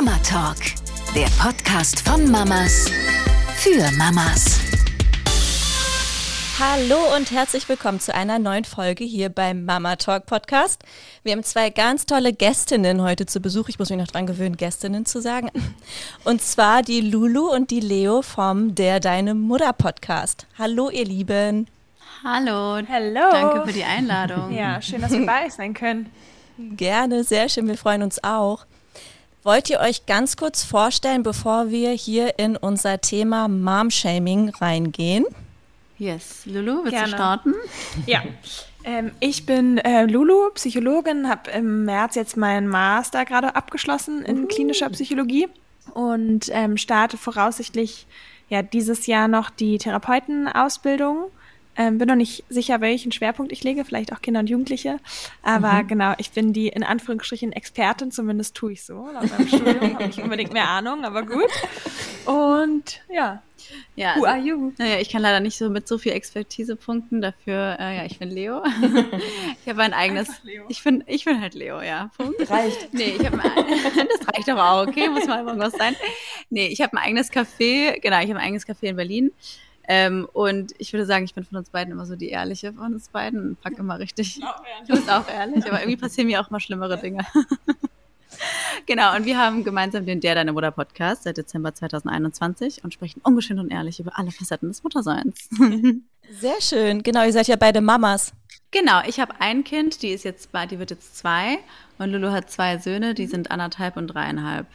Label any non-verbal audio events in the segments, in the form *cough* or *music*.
Mama Talk, der Podcast von Mamas für Mamas. Hallo und herzlich willkommen zu einer neuen Folge hier beim Mama Talk Podcast. Wir haben zwei ganz tolle Gästinnen heute zu Besuch. Ich muss mich noch dran gewöhnen, Gästinnen zu sagen. Und zwar die Lulu und die Leo vom Der Deine Mutter Podcast. Hallo, ihr Lieben. Hallo. Hallo. Danke für die Einladung. Ja, schön, dass wir bei sein können. Gerne, sehr schön. Wir freuen uns auch. Wollt ihr euch ganz kurz vorstellen, bevor wir hier in unser Thema Mom-Shaming reingehen? Yes. Lulu, willst Gerne. du starten? Ja. Ähm, ich bin äh, Lulu, Psychologin, habe im März jetzt meinen Master gerade abgeschlossen in klinischer Psychologie und ähm, starte voraussichtlich ja dieses Jahr noch die Therapeutenausbildung. Ähm, bin noch nicht sicher, welchen Schwerpunkt ich lege, vielleicht auch Kinder und Jugendliche. Aber genau, ich bin die in Anführungsstrichen Expertin, zumindest tue ich so. Laut meinem Studium habe ich unbedingt mehr Ahnung, aber gut. Und ja, Ja. who Also, are you? naja, ich kann leider nicht so mit so viel Expertise punkten. Dafür, äh, ja, ich bin Leo. *laughs* ich habe ein eigenes. Ich bin, ich bin halt Leo, ja. Punkt. Reicht. Nee, ich habe *laughs* das reicht doch auch, okay? Muss mal irgendwas sein. Nee, ich habe ein eigenes Café, genau, ich habe ein eigenes Café in Berlin. Ähm, und ich würde sagen, ich bin von uns beiden immer so die Ehrliche von uns beiden und pack immer richtig. Du bist auch ehrlich, aber irgendwie passieren mir auch mal schlimmere Dinge. *laughs* genau, und wir haben gemeinsam den Der Deine Mutter Podcast seit Dezember 2021 und sprechen ungeschönt und ehrlich über alle Facetten des Mutterseins. *laughs* Sehr schön. Genau, ihr seid ja beide Mamas. genau, ich habe ein Kind, die ist jetzt, bei- die wird jetzt zwei und Lulu hat zwei Söhne, die sind anderthalb und dreieinhalb.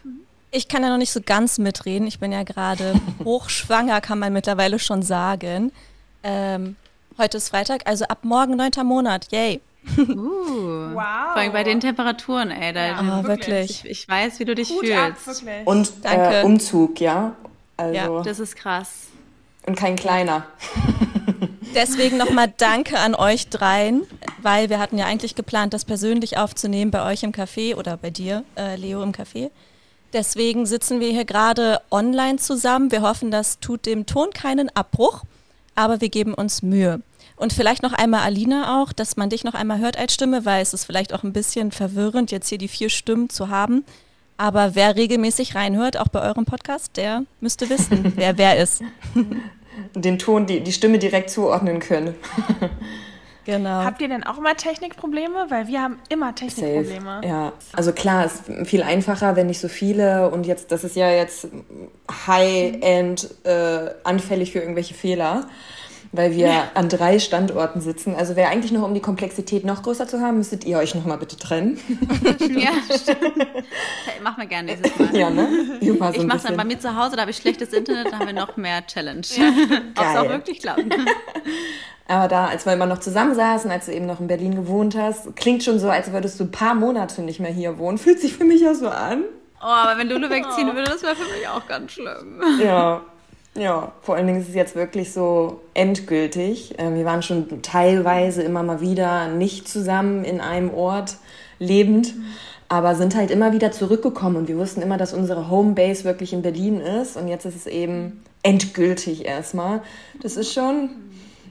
Ich kann ja noch nicht so ganz mitreden. Ich bin ja gerade *laughs* hochschwanger, kann man mittlerweile schon sagen. Ähm, heute ist Freitag, also ab morgen neunter Monat. Yay. Uh, Wow. Vor allem bei den Temperaturen, ey. Da, Ja. Ah, wirklich. wirklich. ich, ich weiß, wie du dich ab, fühlst. wirklich. Und Danke. äh, Umzug, ja. Also Ja, Das ist krass. und kein kleiner. *laughs* Deswegen nochmal Danke an euch dreien, weil wir hatten ja eigentlich geplant, das persönlich aufzunehmen bei euch im Café oder bei dir, äh, Leo, im Café. Deswegen sitzen wir hier gerade online zusammen. Wir hoffen, das tut dem Ton keinen Abbruch, aber wir geben uns Mühe. Und vielleicht noch einmal Alina auch, dass man dich noch einmal hört als Stimme, weil es ist vielleicht auch ein bisschen verwirrend, jetzt hier die vier Stimmen zu haben. Aber wer regelmäßig reinhört, auch bei eurem Podcast, der müsste wissen, *laughs* wer wer ist. Den Ton, die, die Stimme direkt zuordnen können. *laughs* Genau. Habt ihr denn auch immer Technikprobleme? Weil wir haben immer Technikprobleme. Ja, also klar, es ist viel einfacher, wenn nicht so viele und jetzt, das ist ja jetzt High-End äh, anfällig für irgendwelche Fehler, weil wir an drei Standorten sitzen. Also wäre eigentlich noch, um die Komplexität noch größer zu haben, müsstet ihr euch noch mal bitte trennen. *laughs* ja, stimmt. Mach mal gerne nächstes Mal. ja, ne? So Ich ein mache dann bei mir zu Hause, da habe ich schlechtes Internet, da haben wir noch mehr Challenge. Ob es auch wirklich klappt. *laughs* Aber da, als wir immer noch zusammen saßen, als du eben noch in Berlin gewohnt hast, klingt schon so, als würdest du ein paar Monate nicht mehr hier wohnen. Fühlt sich für mich ja so an. Oh, aber wenn Lulu wegziehen würde, das wäre für mich auch ganz schlimm. Ja, ja. Vor allen Dingen ist es jetzt wirklich so endgültig. Ähm, wir waren schon teilweise immer mal wieder nicht zusammen in einem Ort lebend, aber sind halt immer wieder zurückgekommen und wir wussten immer, dass unsere Homebase wirklich in Berlin ist und jetzt ist es eben endgültig erstmal. Das ist schon.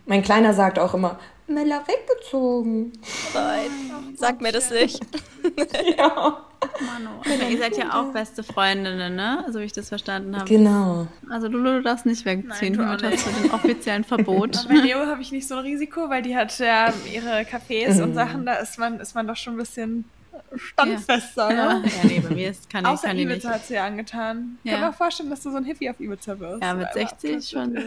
Mein Kleiner sagt auch immer, Mella weggezogen. Sag mir das nicht. *laughs* Ja. Mano. *laughs* Aber ihr seid ja auch beste Freundinnen, ne? So wie ich das verstanden habe. Genau. Also Lulu, du darfst nicht wegziehen. Nein, du hast du den offiziellen Verbot. *laughs* Bei Leo habe ich nicht so ein Risiko, weil die hat ja ihre Cafés und Sachen, da ist man, ist man doch schon ein bisschen standfester, Ja, ne? ja nee, bei mir ist, kann ich, Außer kann ich nicht. Ibiza hat sie ja angetan. Ich Ja. kann mir vorstellen, dass du so ein Hippie auf Ibiza wirst. Ja, mit *laughs* Aber 60 schon. Mit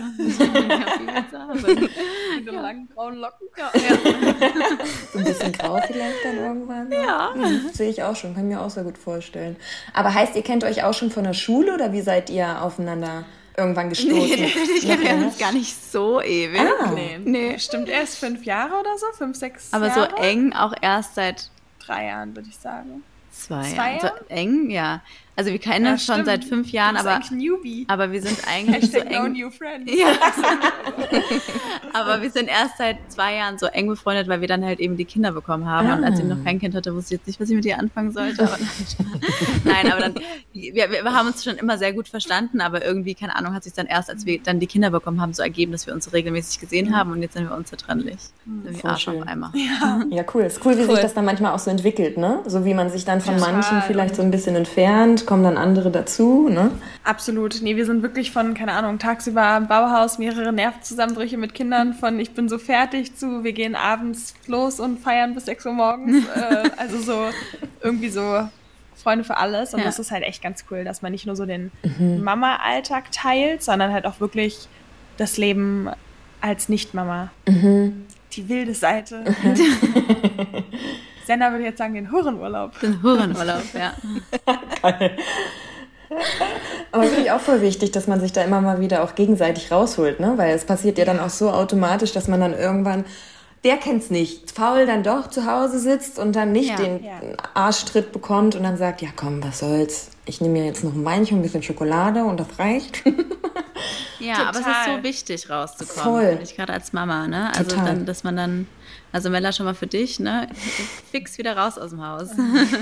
so. den langen braunen Locken. ja, *laughs* ja. So ein bisschen grau vielleicht dann irgendwann. Ja. Hm, sehe ich auch schon, kann mir auch sehr gut vorstellen. Aber heißt, ihr kennt euch auch schon von der Schule oder wie seid ihr aufeinander irgendwann gestoßen? Nee, *laughs* ich kenne eher? uns gar nicht so ewig. Ah. Nee. Nee. Stimmt erst fünf Jahre oder so? Fünf, sechs Aber so Jahre? eng auch erst seit Drei Jahren, würde ich sagen. zwei, Zwei Jahren. So Jahre? eng, ja. Also wir kennen Ja, uns schon seit fünf Jahren, aber, eigentlich ein Newbie. aber wir sind *laughs* eigentlich so Hashtag no eng. new friends. Ja. *laughs* aber wir sind erst seit zwei Jahren so eng befreundet, weil wir dann halt eben die Kinder bekommen haben. Und als ich noch kein Kind hatte, wusste ich jetzt nicht, was ich mit ihr anfangen sollte. Aber *laughs* Nein, aber dann, wir, wir haben uns schon immer sehr gut verstanden, aber irgendwie, keine Ahnung, hat sich dann erst, als wir dann die Kinder bekommen haben, so ergeben, dass wir uns so regelmäßig gesehen haben und jetzt sind wir unzertrennlich. Sind wir Arsch auf schön. Eimer. Ja, cool. Ist cool, wie Cool. sich das dann manchmal auch so entwickelt, ne? So wie man sich dann von Total. manchen vielleicht so ein bisschen entfernt, kommen dann andere dazu. Ne? Absolut. Nee, wir sind wirklich von, keine Ahnung, tagsüber Bauhaus, mehrere Nervenzusammenbrüche mit Kindern, von ich bin so fertig zu, wir gehen abends los und feiern bis 6 Uhr morgens. *laughs* äh, also so irgendwie so Freunde für alles. Und Ja. das ist halt echt ganz cool, dass man nicht nur so den Mama-Alltag teilt, sondern halt auch wirklich das Leben als Nicht-Mama. Die wilde Seite. *laughs* *laughs* Senna würde jetzt sagen, den Hurenurlaub. Den Hurenurlaub, ja. *laughs* Aber finde ich auch voll wichtig, dass man sich da immer mal wieder auch gegenseitig rausholt, ne? Weil es passiert ja dann auch so automatisch, dass man dann irgendwann, der kennt's nicht, faul dann doch zu Hause sitzt und dann nicht Ja. den Ja. Arschtritt bekommt und dann sagt, ja komm, was soll's, ich nehme mir jetzt noch ein Weinchen, ein bisschen Schokolade und das reicht. Ja, *laughs* aber es ist Total. so wichtig rauszukommen, Voll. finde ich, gerade als Mama, ne? Also Total. dann, dass man dann, also Mella schon mal für dich, ne? Fix wieder raus aus dem Haus.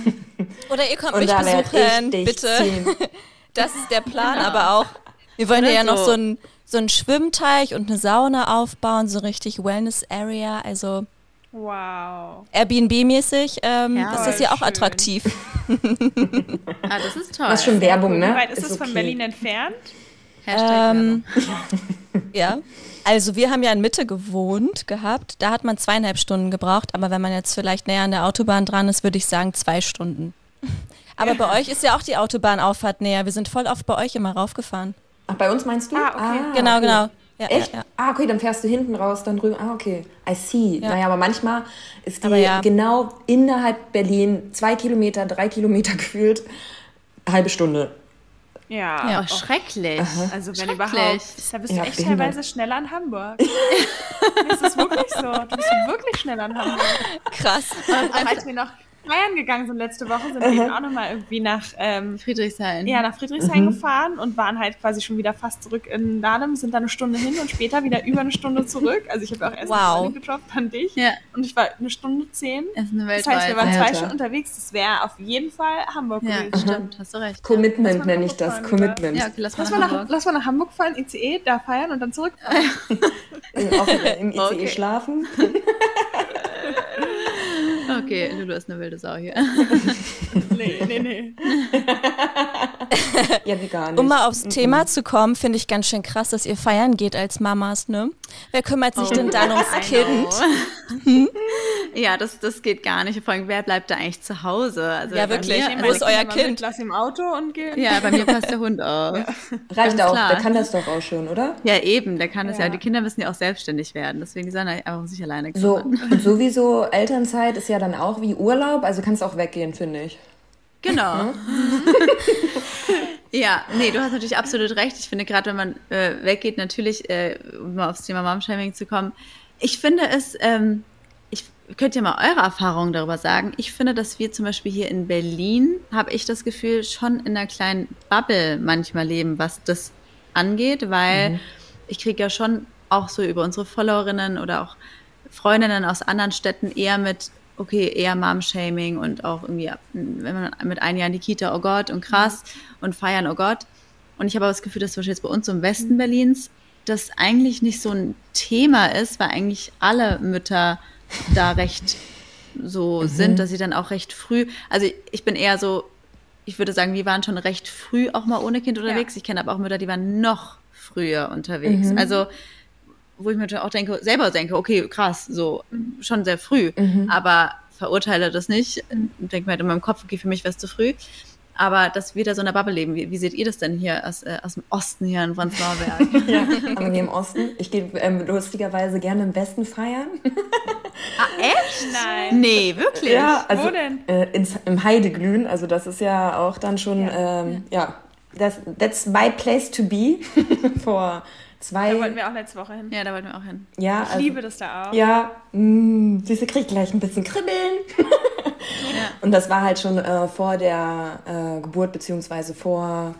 *laughs* Oder ihr kommt Und mich besuchen, bitte. ziehen. *laughs* Das ist der Plan, aber auch. Wir wollen Oder ja noch so. so einen so einen Schwimmteich und eine Sauna aufbauen, so richtig Wellness-Area, also Wow. Airbnb-mäßig. Ähm, Ja. ist das ja auch attraktiv. *laughs* ah, das ist toll. Das ist schon Werbung, ne? Wie weit ist, es von okay. Berlin entfernt? Ähm, *laughs* ja. Also wir haben ja in Mitte gewohnt gehabt. Da hat man zweieinhalb Stunden gebraucht, aber wenn man jetzt vielleicht näher an der Autobahn dran ist, würde ich sagen zwei Stunden. *laughs* Aber bei euch ist ja auch die Autobahnauffahrt näher. Wir sind voll oft bei euch immer raufgefahren. Ach, bei uns meinst du? Ah, okay. Genau, okay. genau. Ja, Echt? Ja, ja. Ah, okay, dann fährst du hinten raus, dann drüben. Ah, okay. I see. Ja. Naja, aber manchmal ist die Aber ja. genau innerhalb Berlin zwei Kilometer, drei Kilometer *laughs* gefühlt, halbe Stunde. Ja. Ja. Oh, schrecklich. Also wenn Schrecklich. überhaupt, da bist du Ja, echt behindert. teilweise schneller an Hamburg. *laughs* das ist wirklich so. Du bist wirklich schneller an Hamburg. Krass. Auch als wir noch feiern gegangen sind letzte Woche, sind wir eben auch nochmal irgendwie nach, ähm, Friedrichshain. ja, nach Friedrichshain gefahren und waren halt quasi schon wieder fast zurück in Dahlem, sind dann eine Stunde hin und später wieder über eine Stunde zurück. Also ich habe auch erst Wow. eine gedroppt, dann dich. Ja. Und ich war eine Stunde zehn. Eine Das heißt, wir waren zwei Alter. Stunden unterwegs. Das wäre auf jeden Fall Hamburg Ja, gewesen. stimmt, hast du recht. Commitment mal nenne ich das. fahren, Commitment. Ja, okay, lass mal Lass nach mal, nach, Hamburg. lass mal nach Hamburg fahren, ICE, da feiern und dann zurück. *laughs* Im, ICE Okay. schlafen. *laughs* Okay, Lulu ist eine wilde Sau hier. *laughs* nee, nee, nee. *laughs* Ja, wie gar nicht. Um mal aufs Thema zu kommen, finde ich ganz schön krass, dass ihr feiern geht als Mamas, ne? Wer kümmert sich denn dann ums Kind? know. *laughs* ja, das, das geht gar nicht. Vor allem, wer bleibt da eigentlich zu Hause? Also Ja, wirklich. Mir, Wo ist euer Kind? Lass im Auto und gehen. ja, bei mir passt der Hund *laughs* auf. Reicht ganz auch, klar. der kann das doch auch schon, oder? Ja, eben, der kann es ja. Ja. Die Kinder müssen ja auch selbstständig werden. Deswegen die sollen ja einfach sich alleine So, kümmern. und sowieso Elternzeit ist ja dann auch wie Urlaub, also kannst auch weggehen, finde ich. Genau. *laughs* ja, nee, du hast natürlich absolut recht. Ich finde, gerade wenn man äh, weggeht, natürlich, äh, um mal aufs Thema Momshaming zu kommen, ich finde es, ähm, könnt ihr mal eure Erfahrungen darüber sagen. Ich finde, dass wir zum Beispiel hier in Berlin, habe ich das Gefühl, schon in einer kleinen Bubble manchmal leben, was das angeht, weil ich kriege ja schon auch so über unsere Followerinnen oder auch Freundinnen aus anderen Städten eher mit, okay, eher Mom-Shaming und auch irgendwie, wenn man mit einem Jahr in die Kita, oh Gott, und krass, und feiern, oh Gott. Und ich habe aber das Gefühl, dass zum Beispiel jetzt bei uns im Westen Berlins das eigentlich nicht so ein Thema ist, weil eigentlich alle Mütter da recht so sind, dass sie dann auch recht früh, also ich bin eher so, ich würde sagen, wir waren schon recht früh auch mal ohne Kind unterwegs. Ich kenne aber auch Mütter, die waren noch früher unterwegs. Also wo ich mir auch denke, selber denke, okay, krass, so schon sehr früh, aber verurteile das nicht. Denke mir halt in meinem Kopf, okay, für mich wäre es zu früh. Aber dass wir da so in der Bubble leben, wie, wie seht ihr das denn hier aus, äh, aus dem Osten hier in Prenzlauer *laughs* Ja, aber wir im Osten. Ich gehe ähm, lustigerweise gerne im Westen feiern. *laughs* Nein. nee, wirklich? Ja, also Wo denn? Äh, ins, im Heideglühen. Also das ist ja auch dann schon, ja, ähm, ja das, that's my place to be. *laughs* Vor zwei, Da wollten wir auch letzte Woche hin. Ja, da wollten wir auch hin. ja, Ich also, liebe das da auch. Ja, mh, siehst du, krieg gleich ein bisschen Kribbeln. Und das war halt schon äh, vor der äh, Geburt, beziehungsweise vor,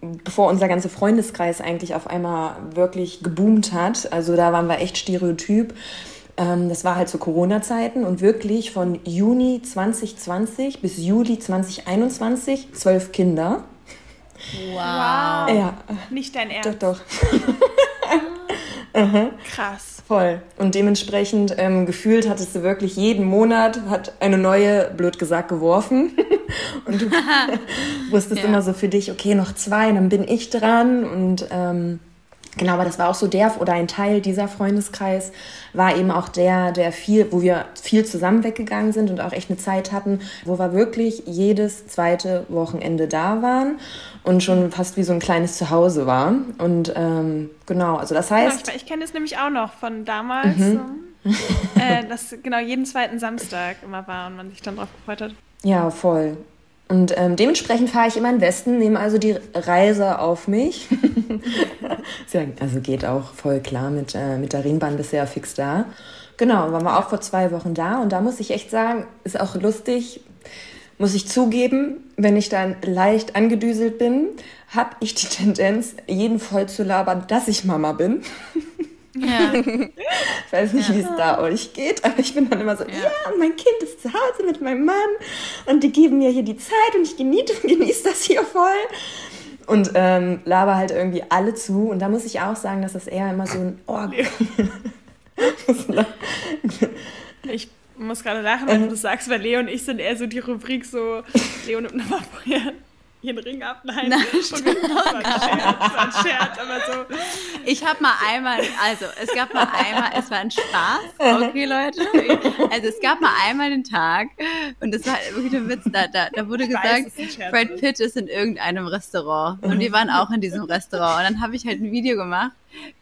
bevor unser ganzer Freundeskreis eigentlich auf einmal wirklich geboomt hat. Also da waren wir echt stereotyp. Ähm, das war halt zu Corona-Zeiten und wirklich von Juni 2020 bis Juli 2021 zwölf Kinder. Wow. Ja, Nicht dein doch, Ernst. *laughs* *laughs* doch. Krass. Voll. Und dementsprechend ähm, gefühlt hattest du wirklich jeden Monat hat eine neue, blöd gesagt, geworfen. *laughs* und du *laughs* wusstest ja. immer so für dich, okay, noch zwei, dann bin ich dran und ähm, Genau, aber das war auch so der oder ein Teil dieser Freundeskreis war eben auch der, der viel, wo wir viel zusammen weggegangen sind und auch echt eine Zeit hatten, wo wir wirklich jedes zweite Wochenende da waren und schon fast wie so ein kleines Zuhause war. Und ähm, genau, also das heißt. Ich, ich kenne es nämlich auch noch von damals, mhm. *laughs* äh, dass genau jeden zweiten Samstag immer war und man sich dann drauf gefreut hat. Ja, voll. Und ähm, dementsprechend fahre ich immer in den Westen, nehme also die Reise auf mich. *laughs* also geht auch voll klar mit, äh, mit der Rheinbahn bisher fix da. Genau, waren wir auch vor zwei Wochen da und da muss ich echt sagen, ist auch lustig, muss ich zugeben, wenn ich dann leicht angedüselt bin, habe ich die Tendenz, jeden voll zu labern, dass ich Mama bin. *laughs* Ja. ich weiß nicht, ja. wie es da euch geht, aber ich bin dann immer so, ja. ja, mein Kind ist zu Hause mit meinem Mann und die geben mir hier die Zeit und ich genieße, *laughs* genieße das hier voll. Und ähm, laber halt irgendwie alle zu. Und da muss ich auch sagen, dass das eher immer so ein Oh. *laughs* ich muss gerade lachen, wenn du das sagst, weil Leo und ich sind eher so die Rubrik so, Leo nimmt nochmal vorher den Ring ab. Nein, Nein und wir, das war ein *laughs* Scherz, war ein Scherz, aber so. Ich habe mal einmal, also es gab mal einmal, es war ein Spaß, *laughs* okay Leute, also es gab mal einmal den Tag und das war wirklich ein Witz, da, da, da wurde ich gesagt, weiß, Brad Pitt ist in irgendeinem Restaurant. Und wir waren auch in diesem Restaurant. Und dann habe ich halt ein Video gemacht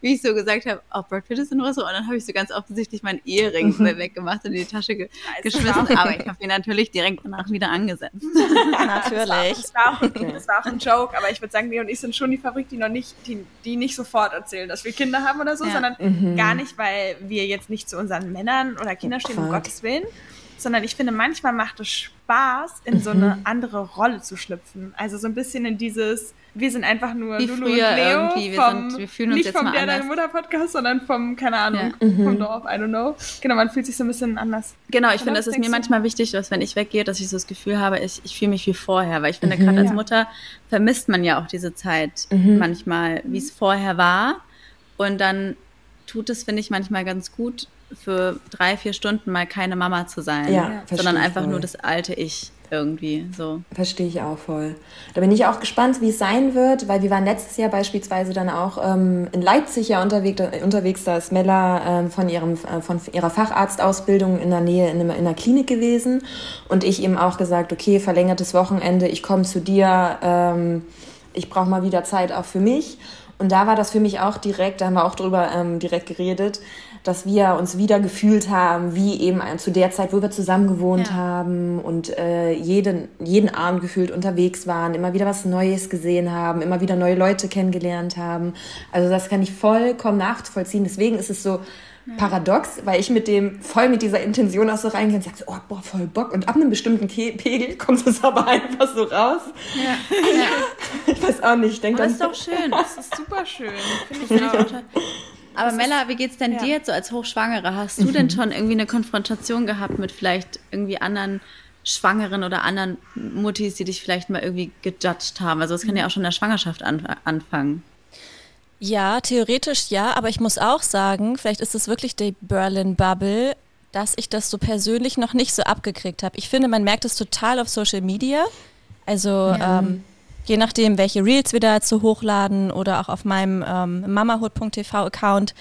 wie ich so gesagt habe, oh, Brad Pitt ist in Restaurant. Und dann habe ich so ganz offensichtlich meinen Ehering mhm. weggemacht und in die Tasche ge geschmissen. Aber ich habe ihn natürlich direkt danach wieder angesetzt. *laughs* natürlich. Das war, das, war auch, das war, auch, ein Joke, aber ich würde sagen, wir und ich sind schon die Fabrik, die noch nicht, die, die nicht sofort erzählen, dass wir Kinder haben oder so, ja. sondern mhm. gar nicht, weil wir jetzt nicht zu unseren Männern oder Kindern stehen, um Gottes Willen, sondern ich finde, manchmal macht es Spaß, in so eine mhm. andere Rolle zu schlüpfen. Also so ein bisschen in dieses, wir sind einfach nur Wie Lulu früher und Leo irgendwie. Wir, vom, sind, wir fühlen uns nicht jetzt vom mal Der Deine Mutter Podcast, sondern vom, keine Ahnung, ja. vom mhm. Dorf, I don't know. Genau, man fühlt sich so ein bisschen anders. Genau, ich finde, es ist mir manchmal wichtig, dass wenn ich weggehe, dass ich so das Gefühl habe, ich, ich fühle mich wie vorher, weil ich finde, mhm. gerade als Mutter vermisst man ja auch diese Zeit mhm. manchmal, wie es vorher war. Und dann tut es, finde ich, manchmal ganz gut, für drei, vier Stunden mal keine Mama zu sein, ja, sondern einfach voll. nur das alte Ich irgendwie so. Verstehe ich auch voll. Da bin ich auch gespannt, wie es sein wird, weil wir waren letztes Jahr beispielsweise dann auch ähm, in Leipzig ja unterwegs, unterwegs da ist Mella ähm, von, ihrem, äh, von ihrer Facharztausbildung in der Nähe in, einer, in einer Klinik gewesen und ich eben auch gesagt, okay, verlängertes Wochenende, ich komme zu dir, ähm, ich brauche mal wieder Zeit auch für mich. Und da war das für mich auch direkt, da haben wir auch drüber ähm, direkt geredet, dass wir uns wieder gefühlt haben, wie eben zu der Zeit, wo wir zusammen gewohnt ja. haben und äh, jeden, jeden Abend gefühlt unterwegs waren, immer wieder was Neues gesehen haben, immer wieder neue Leute kennengelernt haben. Also das kann ich vollkommen nachvollziehen. Deswegen ist es so, ja. paradox, weil ich mit dem voll mit dieser Intention auch so reingehe und sage so, oh, boah, voll Bock. Und ab einem bestimmten Ke Pegel *laughs* kommt es aber einfach so raus. Ja. ja. *laughs* Ich weiß auch nicht. Ich denke das ist doch *laughs* schön. Das ist super schön. Finde ich auch. Aber das Mella, wie geht's denn ja. dir jetzt so als Hochschwangere? Hast du mhm. denn schon irgendwie eine Konfrontation gehabt mit vielleicht irgendwie anderen Schwangeren oder anderen Muttis, die dich vielleicht mal irgendwie gejudged haben? Also es kann ja auch schon in der Schwangerschaft an anfangen. Ja, theoretisch ja, aber ich muss auch sagen, vielleicht ist es wirklich die Berlin Bubble, dass ich das so persönlich noch nicht so abgekriegt habe. Ich finde, man merkt es total auf Social Media. Also ja. ähm, je nachdem, welche Reels wir dazu hochladen oder auch auf meinem ähm, mamahood.tv Account,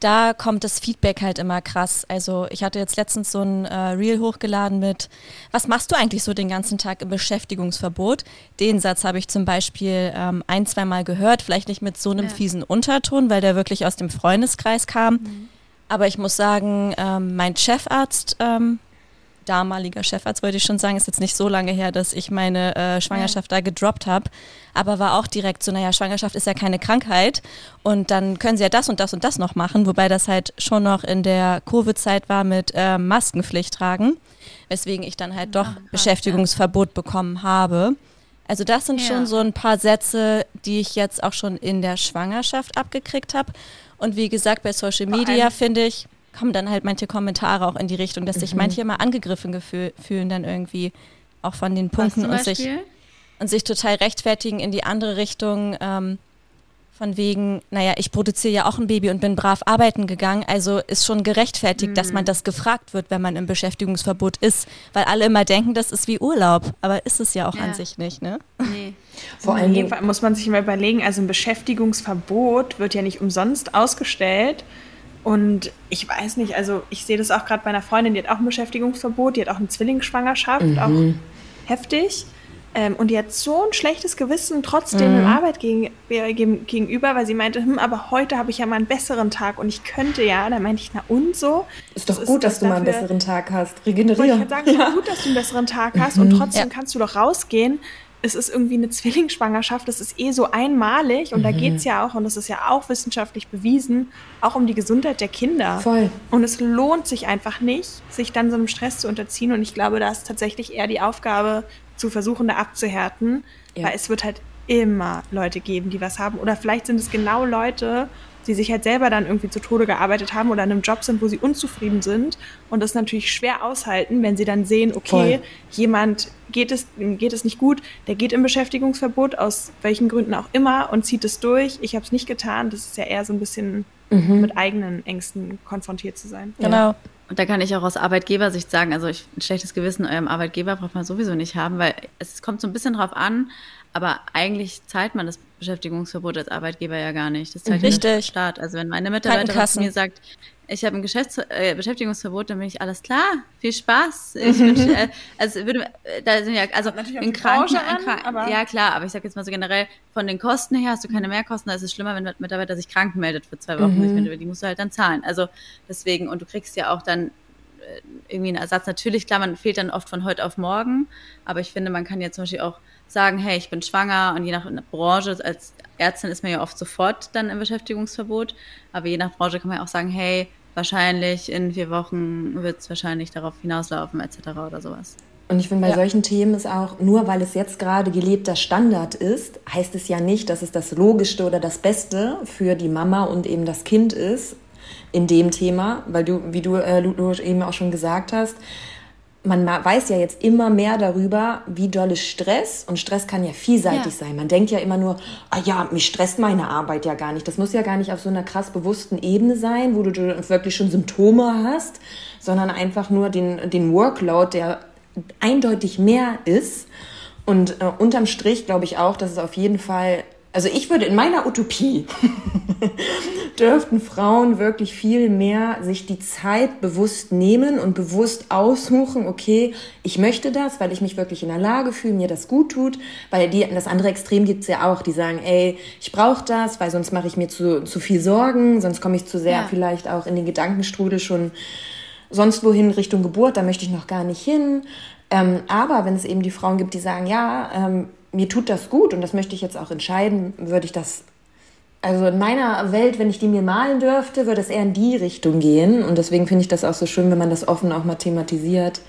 da kommt das Feedback halt immer krass. Also ich hatte jetzt letztens so ein äh, Reel hochgeladen mit, was machst du eigentlich so den ganzen Tag im Beschäftigungsverbot? Den Satz habe ich zum Beispiel ähm, ein, zwei Mal gehört, vielleicht nicht mit so einem ja. fiesen Unterton, weil der wirklich aus dem Freundeskreis kam. Mhm. Aber ich muss sagen, ähm, mein Chefarzt ähm, damaliger Chefarzt, wollte ich schon sagen, ist jetzt nicht so lange her, dass ich meine äh, Schwangerschaft ja. da gedroppt habe, aber war auch direkt so, naja, Schwangerschaft ist ja keine Krankheit und dann können sie ja das und das und das noch machen, wobei das halt schon noch in der Covid-Zeit war mit äh, Maskenpflicht tragen, weswegen ich dann halt doch Ach, Beschäftigungsverbot ja. bekommen habe. Also das sind ja. schon so ein paar Sätze, die ich jetzt auch schon in der Schwangerschaft abgekriegt habe. Und wie gesagt, bei Social Media finde ich, kommen dann halt manche Kommentare auch in die Richtung, dass sich mhm. manche immer angegriffen fühlen dann irgendwie auch von den Punkten und sich, und sich total rechtfertigen in die andere Richtung. Ähm, von wegen, naja, ich produziere ja auch ein Baby und bin brav arbeiten gegangen, also ist schon gerechtfertigt, mhm. dass man das gefragt wird, wenn man im Beschäftigungsverbot ist, weil alle immer denken, das ist wie Urlaub, aber ist es ja auch ja. an sich nicht, ne? Nee. *laughs* Vor allem muss man sich mal überlegen, also ein Beschäftigungsverbot wird ja nicht umsonst ausgestellt. Und ich weiß nicht, also ich sehe das auch gerade bei einer Freundin, die hat auch ein Beschäftigungsverbot, die hat auch eine Zwillingsschwangerschaft, mhm. auch heftig. Ähm, und die hat so ein schlechtes Gewissen trotzdem mhm. im Arbeit gegen, äh, gegenüber, weil sie meinte, hm, aber heute habe ich ja mal einen besseren Tag und ich könnte ja. Da meinte ich, na und so. Ist doch das gut, ist, dass du mal einen besseren Tag hast. Regenerieren. Ich sagen, ja. ist gut, dass du einen besseren Tag *laughs* hast mhm. und trotzdem ja. kannst du doch rausgehen. Es ist irgendwie eine Zwillingsschwangerschaft, das ist eh so einmalig und mhm. da geht es ja auch, und das ist ja auch wissenschaftlich bewiesen, auch um die Gesundheit der Kinder. Voll. Und es lohnt sich einfach nicht, sich dann so einem Stress zu unterziehen. Und ich glaube, da ist tatsächlich eher die Aufgabe zu versuchen, da abzuhärten, ja. weil es wird halt immer Leute geben, die was haben. Oder vielleicht sind es genau Leute, die sich halt selber dann irgendwie zu Tode gearbeitet haben oder in einem Job sind, wo sie unzufrieden sind und das natürlich schwer aushalten, wenn sie dann sehen, okay, Voll. jemand geht es, geht es nicht gut, der geht im Beschäftigungsverbot, aus welchen Gründen auch immer und zieht es durch. Ich habe es nicht getan. Das ist ja eher so ein bisschen mhm. mit eigenen Ängsten konfrontiert zu sein. Genau. Und da kann ich auch aus Arbeitgebersicht sagen, also ich, ein schlechtes Gewissen eurem Arbeitgeber braucht man sowieso nicht haben, weil es kommt so ein bisschen drauf an, aber eigentlich zahlt man das Beschäftigungsverbot als Arbeitgeber ja gar nicht. Das zahlt Richtig. der Staat. Also wenn meine Mitarbeiterin zu mir sagt, ich habe ein Geschäfts äh, Beschäftigungsverbot, dann bin ich alles klar, viel Spaß. Ich wünsch, *laughs* äh, also würde, da sind ja, also in Kranken, an, Kranken ja klar, aber ich sage jetzt mal so generell, von den Kosten her hast du keine Mehrkosten, da ist es schlimmer, wenn ein Mitarbeiter sich krank meldet für zwei Wochen. Mhm. Ich finde, die musst du halt dann zahlen. Also deswegen, und du kriegst ja auch dann irgendwie einen Ersatz. Natürlich, klar, man fehlt dann oft von heute auf morgen, aber ich finde, man kann ja zum Beispiel auch sagen, hey, ich bin schwanger und je nach Branche, als Ärztin ist man ja oft sofort dann im Beschäftigungsverbot, aber je nach Branche kann man ja auch sagen, hey, wahrscheinlich in vier Wochen wird es wahrscheinlich darauf hinauslaufen, etc. oder sowas. Und ich finde, bei ja. solchen Themen ist auch, nur weil es jetzt gerade gelebter Standard ist, heißt es ja nicht, dass es das Logischste oder das Beste für die Mama und eben das Kind ist in dem Thema, weil du, wie du, äh, Lulu eben auch schon gesagt hast, man weiß ja jetzt immer mehr darüber, wie doll ist Stress und Stress kann ja vielseitig ja. sein. Man denkt ja immer nur, ah ja, mich stresst meine Arbeit ja gar nicht. Das muss ja gar nicht auf so einer krass bewussten Ebene sein, wo du wirklich schon Symptome hast, sondern einfach nur den, den Workload, der eindeutig mehr ist. Und äh, unterm Strich glaube ich auch, dass es auf jeden Fall also ich würde in meiner Utopie *laughs* dürften Frauen wirklich viel mehr sich die Zeit bewusst nehmen und bewusst aussuchen, okay, ich möchte das, weil ich mich wirklich in der Lage fühle, mir das gut tut, weil die, das andere Extrem gibt's ja auch, die sagen, ey, ich brauche das, weil sonst mache ich mir zu, zu viel Sorgen, sonst komme ich zu sehr ja. vielleicht auch in den Gedankenstrudel schon sonst wohin Richtung Geburt, da möchte ich noch gar nicht hin. Ähm, aber wenn es eben die Frauen gibt, die sagen, ja, ähm, mir tut das gut und das möchte ich jetzt auch entscheiden, würde ich das, also in meiner Welt, wenn ich die mir malen dürfte, würde es eher in die Richtung gehen. Und deswegen finde ich das auch so schön, wenn man das offen auch mal thematisiert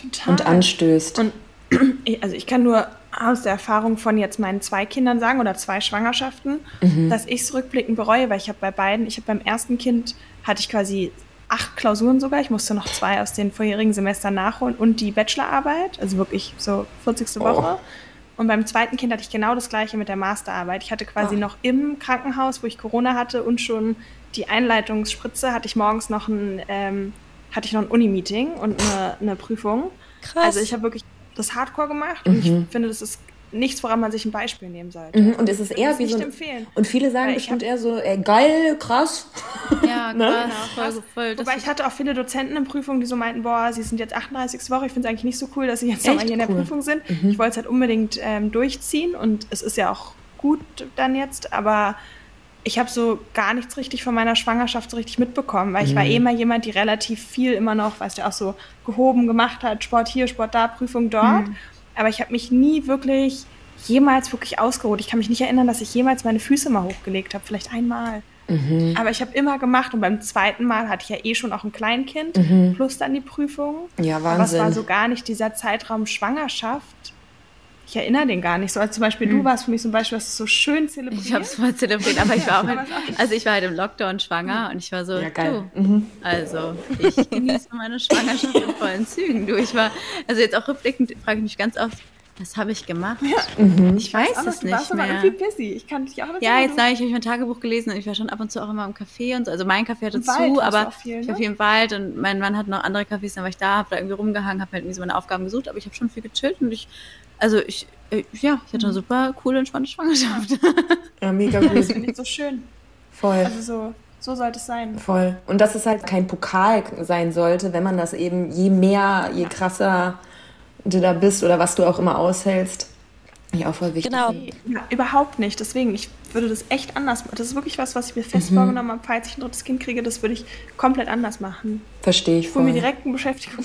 Total. und anstößt. Und *clears throat* also ich kann nur aus der Erfahrung von jetzt meinen zwei Kindern sagen oder zwei Schwangerschaften, mhm. dass ich es rückblickend bereue, weil ich habe bei beiden, ich habe beim ersten Kind hatte ich quasi acht Klausuren sogar. Ich musste noch zwei aus den vorherigen Semestern nachholen und die Bachelorarbeit, also wirklich so 40. Woche. Oh. Und beim zweiten Kind hatte ich genau das gleiche mit der Masterarbeit. Ich hatte quasi oh. noch im Krankenhaus, wo ich Corona hatte und schon die Einleitungsspritze, hatte ich morgens noch ein, ähm, hatte ich noch ein Uni-Meeting und eine, eine Prüfung. Krass. Also ich habe wirklich das Hardcore gemacht und mhm. ich finde, das ist nichts, woran man sich ein Beispiel nehmen sollte. Mhm, und es ist eher wie so. empfehlen. Und viele sagen bestimmt eher so, ey, geil, krass. Ja, *laughs* ne? genau, voll, voll, Wobei ich hatte auch viele Dozenten in Prüfungen, die so meinten, boah, sie sind jetzt 38. Woche, ich finde es eigentlich nicht so cool, dass sie jetzt nochmal hier cool. in der Prüfung sind. Mhm. Ich wollte es halt unbedingt ähm, durchziehen und es ist ja auch gut dann jetzt, aber ich habe so gar nichts richtig von meiner Schwangerschaft so richtig mitbekommen, weil ich war mhm. eh immer jemand, die relativ viel immer noch, weißt du, auch so gehoben gemacht hat, Sport hier, Sport da, Prüfung dort. Mhm. Aber ich habe mich nie wirklich jemals wirklich ausgeruht. Ich kann mich nicht erinnern, dass ich jemals meine Füße mal hochgelegt habe. Vielleicht einmal. Mhm. Aber ich habe immer gemacht und beim zweiten Mal hatte ich ja eh schon auch ein Kleinkind, mhm. plus dann die Prüfung. Ja, Wahnsinn. Aber es war so gar nicht dieser Zeitraum Schwangerschaft. Ich erinnere den gar nicht so. Als zum Beispiel mhm. du warst für mich zum Beispiel, hast so schön zelebriert. Ich habe es mal zelebriert, aber ich *laughs* war auch, halt, also ich war halt im Lockdown schwanger und ich war so, ja, geil. du, mhm. also ich genieße meine Schwangerschaft in vollen Zügen. Du, ich war, also jetzt auch rückblickend frage ich mich ganz oft, Das habe ich gemacht. Ja. Mhm. Ich weiß auch, es nicht warst mehr. Aber irgendwie busy. Ich kann dich auch Ja, jetzt habe ich mein Tagebuch gelesen und ich war schon ab und zu auch immer im Café und so. Also mein Café hatte Im zu, aber viel, ne? ich war viel im Wald und mein Mann hat noch andere Cafés, dann war ich da, habe da irgendwie rumgehangen, habe mir halt irgendwie so meine Aufgaben gesucht, aber ich habe schon viel gechillt und ich, also ich, äh, ja, ich hatte eine mhm. super coole, entspannte Schwangerschaft. Ja, *laughs* mega gut. Das finde ich so schön. Voll. Also so, so sollte es sein. Voll. Und dass es halt kein Pokal sein sollte, wenn man das eben, je mehr, je krasser du da bist oder was du auch immer aushältst. Ja, auch voll wichtig. Genau. Ja, überhaupt nicht. Deswegen, ich würde das echt anders machen. Das ist wirklich was, was ich mir fest mhm. vorgenommen habe, falls ich ein drittes Kind kriege, das würde ich komplett anders machen. Verstehe ich voll. Wo mir direkt eine Beschäftigung. *laughs*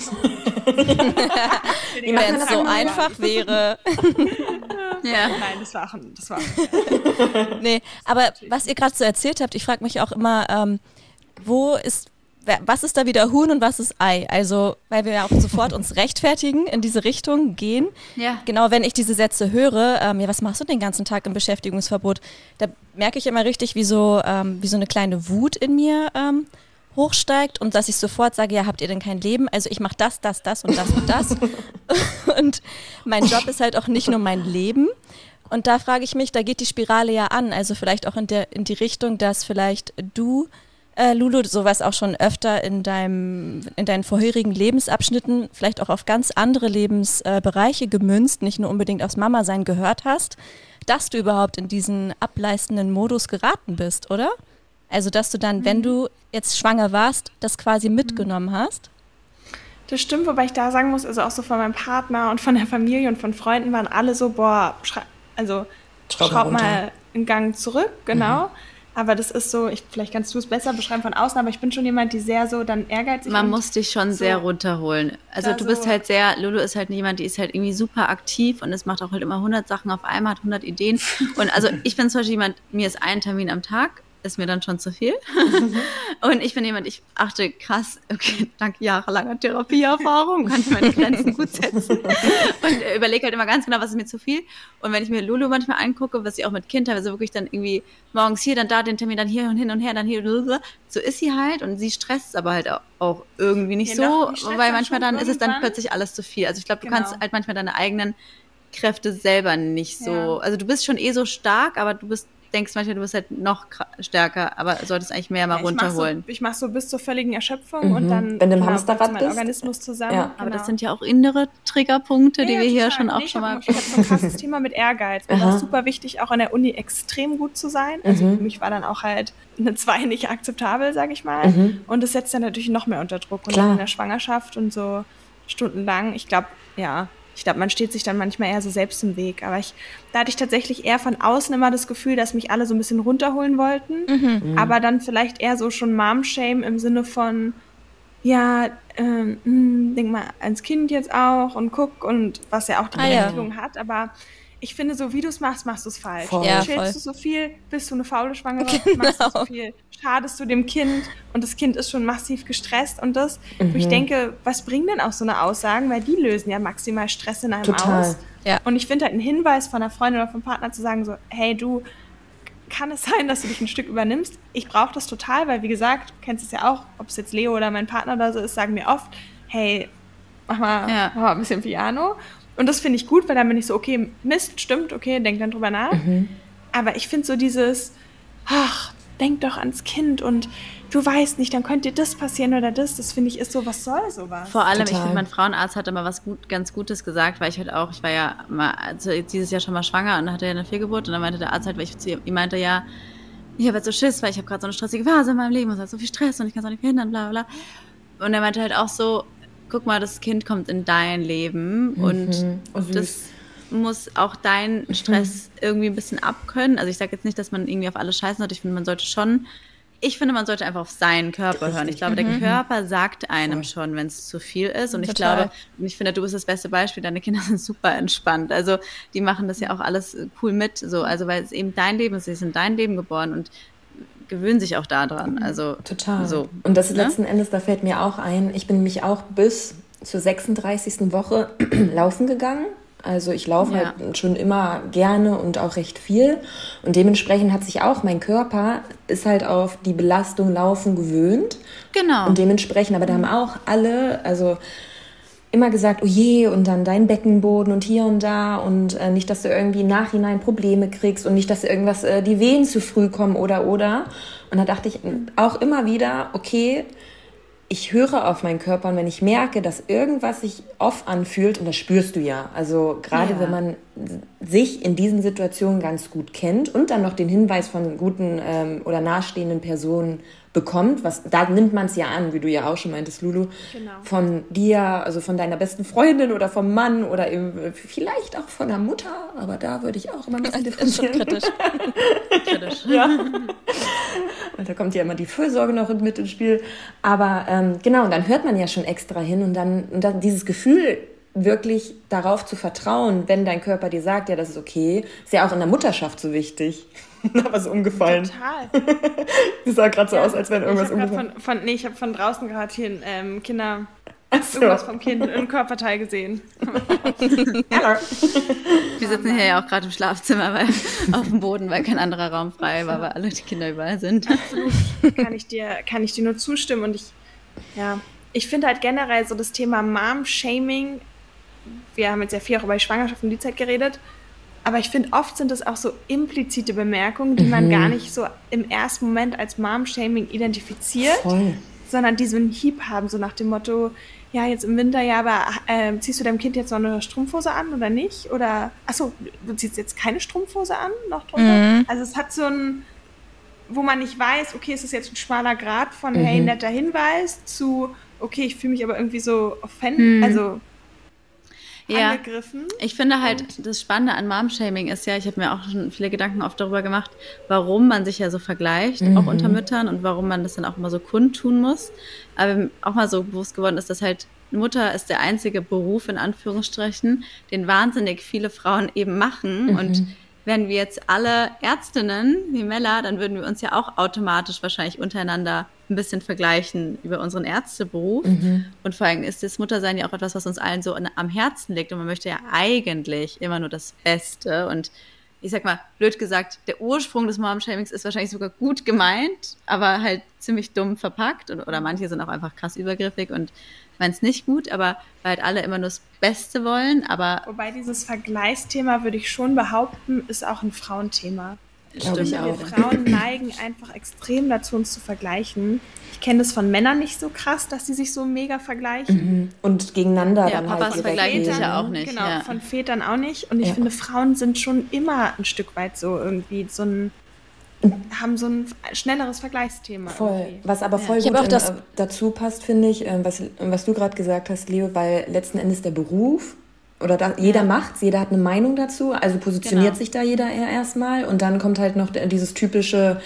Wenn es so einfach wäre. *laughs* ja. Nein, das war auch, das war Nee, aber was ihr gerade so erzählt habt, ich frage mich auch immer, ähm, wo ist was ist da wieder Huhn und was ist Ei? Also, weil wir ja auch sofort uns rechtfertigen, in diese Richtung gehen. Ja. Genau, wenn ich diese Sätze höre, ähm, ja, was machst du den ganzen Tag im Beschäftigungsverbot? Da merke ich immer richtig, wie so, ähm, wie so eine kleine Wut in mir ähm, hochsteigt und dass ich sofort sage, ja, habt ihr denn kein Leben? Also ich mache das, das, das und das und das. *laughs* und mein Job ist halt auch nicht nur mein Leben. Und da frage ich mich, da geht die Spirale ja an. Also vielleicht auch in, der, in die Richtung, dass vielleicht du äh, Lulu, sowas auch schon öfter in, deinem, in deinen vorherigen Lebensabschnitten, vielleicht auch auf ganz andere Lebensbereiche äh, gemünzt, nicht nur unbedingt aufs Mama-Sein gehört hast, dass du überhaupt in diesen ableistenden Modus geraten bist, oder? Also, dass du dann, mhm. wenn du jetzt schwanger warst, das quasi mitgenommen hast? Das stimmt, wobei ich da sagen muss, also auch so von meinem Partner und von der Familie und von Freunden waren alle so, boah, also schraub mal einen Gang zurück, genau. Mhm. Aber das ist so, ich, vielleicht kannst du es besser beschreiben von außen, aber ich bin schon jemand, die sehr so dann ehrgeizig Man muss dich schon so sehr runterholen. Also du bist so halt sehr, Lulu ist halt jemand, die ist halt irgendwie super aktiv und es macht auch halt immer 100 Sachen auf einmal, hat 100 Ideen. *laughs* Und also ich bin zum Beispiel jemand, mir ist ein Termin am Tag ist mir dann schon zu viel. *laughs* und ich bin jemand, ich achte krass, okay, dank jahrelanger Therapieerfahrung kann ich meine Grenzen gut setzen *laughs* und überlege halt immer ganz genau, was ist mir zu viel. Und wenn ich mir Lulu manchmal angucke, was sie auch mit Kind teilweise wirklich dann irgendwie morgens hier, dann da den Termin, dann hier und hin und her, dann hier, so ist sie halt und sie stresst es aber halt auch irgendwie nicht ja, so, weil manchmal dann ist es dann plötzlich alles zu viel. Also ich glaube, du genau. kannst halt manchmal deine eigenen Kräfte selber nicht so. Ja. Also du bist schon eh so stark, aber du bist denkst manchmal, du bist halt noch stärker, aber solltest eigentlich mehr mal ja, runterholen. Ich mache so, mach so bis zur völligen Erschöpfung mhm. und dann wenn du im Hamsterrad mein Organismus zusammen. Ja. Aber genau. das sind ja auch innere Triggerpunkte, ja, die wir total. hier schon auch nee, schon mal. Ich habe so ein *laughs* krasses Thema mit Ehrgeiz. Mir war super wichtig, auch an der Uni extrem gut zu sein. Also mhm. für mich war dann auch halt eine 2 nicht akzeptabel, sage ich mal. Mhm. Und das setzt dann natürlich noch mehr unter Druck. Und Klar. dann in der Schwangerschaft und so stundenlang. Ich glaube, ja, ich glaube, man steht sich dann manchmal eher so selbst im Weg. Aber ich, da hatte ich tatsächlich eher von außen immer das Gefühl, dass mich alle so ein bisschen runterholen wollten. Mhm. mhm. Aber dann vielleicht eher so schon Mom-Shame im Sinne von, ja, ähm, hm, denk mal ans Kind jetzt auch und guck und was ja auch die Berechtigung ah, ja. hat. Aber ich finde, so wie du es machst, machst du es falsch. Voll. Ja, Chillst du so viel, bist du eine faule Schwangere, genau. machst du so viel, schadest du dem Kind und das Kind ist schon massiv gestresst und das. Mhm. ich denke, was bringen denn auch so eine Aussagen, weil die lösen ja maximal Stress in einem Total. aus. Ja. Und ich finde halt einen Hinweis von einer Freundin oder vom Partner zu sagen so, hey du, kann es sein, dass du dich ein Stück übernimmst? Ich brauche das total, weil wie gesagt, du kennst es ja auch, ob es jetzt Leo oder mein Partner oder so ist, sagen mir oft, hey, mach mal, ja. mach mal ein bisschen Piano. Und das finde ich gut, weil dann bin ich so, okay, Mist, stimmt, okay, denk dann drüber nach. Mhm. Aber ich finde so dieses, ach, denk doch ans Kind und du weißt nicht, dann könnte dir das passieren oder das. Das finde ich ist so, was soll sowas? Vor allem, Total. ich finde, mein Frauenarzt hat immer was gut, ganz Gutes gesagt, weil ich halt auch, ich war ja mal, also dieses Jahr schon mal schwanger und hatte ja eine Fehlgeburt und dann meinte der Arzt halt, weil ich zu ihm meinte ja, ich habe jetzt so Schiss, weil ich habe gerade so eine stressige Phase in meinem Leben und es hat so viel Stress und ich kann es auch nicht verhindern, bla bla. Und er meinte halt auch so, guck mal, das Kind kommt in dein Leben mhm. und oh, das muss auch deinen Stress mhm. irgendwie ein bisschen abkönnen. Also ich sage jetzt nicht, dass man irgendwie auf alles scheißen sollte. Ich finde, man sollte schon, ich finde, man sollte einfach auf seinen Körper hören. Ich glaube, mhm. der Körper sagt einem schon, wenn es zu viel ist. Und Total. ich glaube, und ich finde, du bist das beste Beispiel. Deine Kinder *laughs* sind super entspannt. Also die machen das ja auch alles cool mit. So, also weil es eben dein Leben ist, sie sind dein Leben geboren und gewöhnen sich auch daran. Mhm. Also total. So, und das ne? letzten Endes, da fällt mir auch ein, ich bin mich auch bis zur 36. Woche *clears throat* laufen gegangen. Also ich laufe ja. halt schon immer gerne und auch recht viel. Und dementsprechend hat sich auch mein Körper ist halt auf die Belastung Laufen gewöhnt. Genau. Und dementsprechend, aber da haben auch alle, also immer gesagt, oh je, und dann dein Beckenboden und hier und da und äh, nicht, dass du irgendwie im Nachhinein Probleme kriegst und nicht, dass irgendwas äh, die Wehen zu früh kommen oder oder. Und da dachte ich auch immer wieder, okay, ich höre auf meinen Körper und wenn ich merke, dass irgendwas sich off anfühlt, und das spürst du ja, also gerade ja. wenn man sich in diesen Situationen ganz gut kennt und dann noch den Hinweis von guten ähm, oder nahestehenden Personen bekommt, was da nimmt man es ja an, wie du ja auch schon meintest, Lulu, genau. von dir, also von deiner besten Freundin oder vom Mann oder eben vielleicht auch von der Mutter, aber da würde ich auch immer ein bisschen differenzieren. Ist schon kritisch. kritisch. *laughs* Ja. Und da kommt ja immer die Fürsorge noch mit ins Spiel. Aber ähm, genau, und dann hört man ja schon extra hin und dann, und dann dieses Gefühl wirklich darauf zu vertrauen, wenn dein Körper dir sagt, ja, das ist okay, ist ja auch in der Mutterschaft so wichtig. *laughs* da was umgefallen. Total. *laughs* das sah gerade so ja, aus, als wäre irgendwas umgefallen. Von, von, nee, ich habe von draußen gerade hier ähm, Kinder so. irgendwas vom Kind, ein Körperteil gesehen. *laughs* Hallo. Wir sitzen hier ja auch gerade im Schlafzimmer, weil auf dem Boden, weil kein anderer Raum frei war, weil alle die Kinder überall sind. Absolut. Kann ich dir, kann ich dir nur zustimmen und ich, ja, ich finde halt generell so das Thema Mom-Shaming. Wir haben jetzt ja viel auch über Schwangerschaft und die Zeit geredet. Aber ich finde, oft sind es auch so implizite Bemerkungen, die mhm. man gar nicht so im ersten Moment als Mom-Shaming identifiziert, Voll. sondern die so einen Hieb haben, so nach dem Motto, ja, jetzt im Winter, ja, aber äh, ziehst du deinem Kind jetzt noch eine Strumpfhose an oder nicht? Oder, achso, du ziehst jetzt keine Strumpfhose an, noch drunter? Mhm. Also es hat so ein, wo man nicht weiß, okay, ist es jetzt ein schmaler Grad von, mhm. hey, netter Hinweis, zu, okay, ich fühle mich aber irgendwie so offended, mhm. also ja. angegriffen. Ich finde halt, und das Spannende an Mom-Shaming ist ja, ich habe mir auch schon viele Gedanken oft darüber gemacht, warum man sich ja so vergleicht, mhm. auch unter Müttern und warum man das dann auch immer so kundtun muss. Aber auch mal so bewusst geworden ist, dass halt Mutter ist der einzige Beruf, in Anführungsstrichen, den wahnsinnig viele Frauen eben machen mhm. und wären wir jetzt alle Ärztinnen wie Mella, dann würden wir uns ja auch automatisch wahrscheinlich untereinander ein bisschen vergleichen über unseren Ärzteberuf. Mhm. Und vor allem ist das Muttersein ja auch etwas, was uns allen so am Herzen liegt. Und man möchte ja eigentlich immer nur das Beste. Und ich sag mal, blöd gesagt, der Ursprung des Mom-Shamings ist wahrscheinlich sogar gut gemeint, aber halt ziemlich dumm verpackt. Oder manche sind auch einfach krass übergriffig und meinen es nicht gut, aber weil halt alle immer nur das Beste wollen. Aber Wobei dieses Vergleichsthema, würde ich schon behaupten, ist auch ein Frauenthema. Glaube ich auch. Wir Frauen neigen einfach extrem dazu, uns zu vergleichen. Ich kenne das von Männern nicht so krass, dass sie sich so mega vergleichen. Mhm. Und gegeneinander ja, dann Papas halt vergleichen sich ja auch nicht. Genau, ja. von Vätern auch nicht. Und ich ja. finde, Frauen sind schon immer ein Stück weit so irgendwie so ein haben so ein schnelleres Vergleichsthema. Voll. Irgendwie. Was aber voll ja. gut in, äh, dazu passt, finde ich, äh, was, was du gerade gesagt hast, Leo, weil letzten Endes der Beruf oder da, jeder ja. macht's, jeder hat eine Meinung dazu, also positioniert genau. sich da jeder erstmal und dann kommt halt noch dieses typische,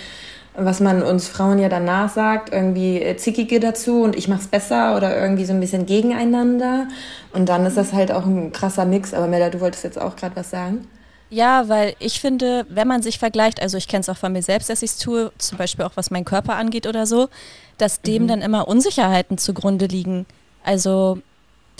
was man uns Frauen ja danach sagt, irgendwie äh, zickige dazu und ich mach's besser oder irgendwie so ein bisschen gegeneinander und dann ist das halt auch ein krasser Mix. Aber Mella, du wolltest jetzt auch gerade was sagen? Ja, weil ich finde, wenn man sich vergleicht, also ich kenne es auch von mir selbst, dass ich es tue, zum Beispiel auch was meinen Körper angeht oder so, dass dem mhm. dann immer Unsicherheiten zugrunde liegen. Also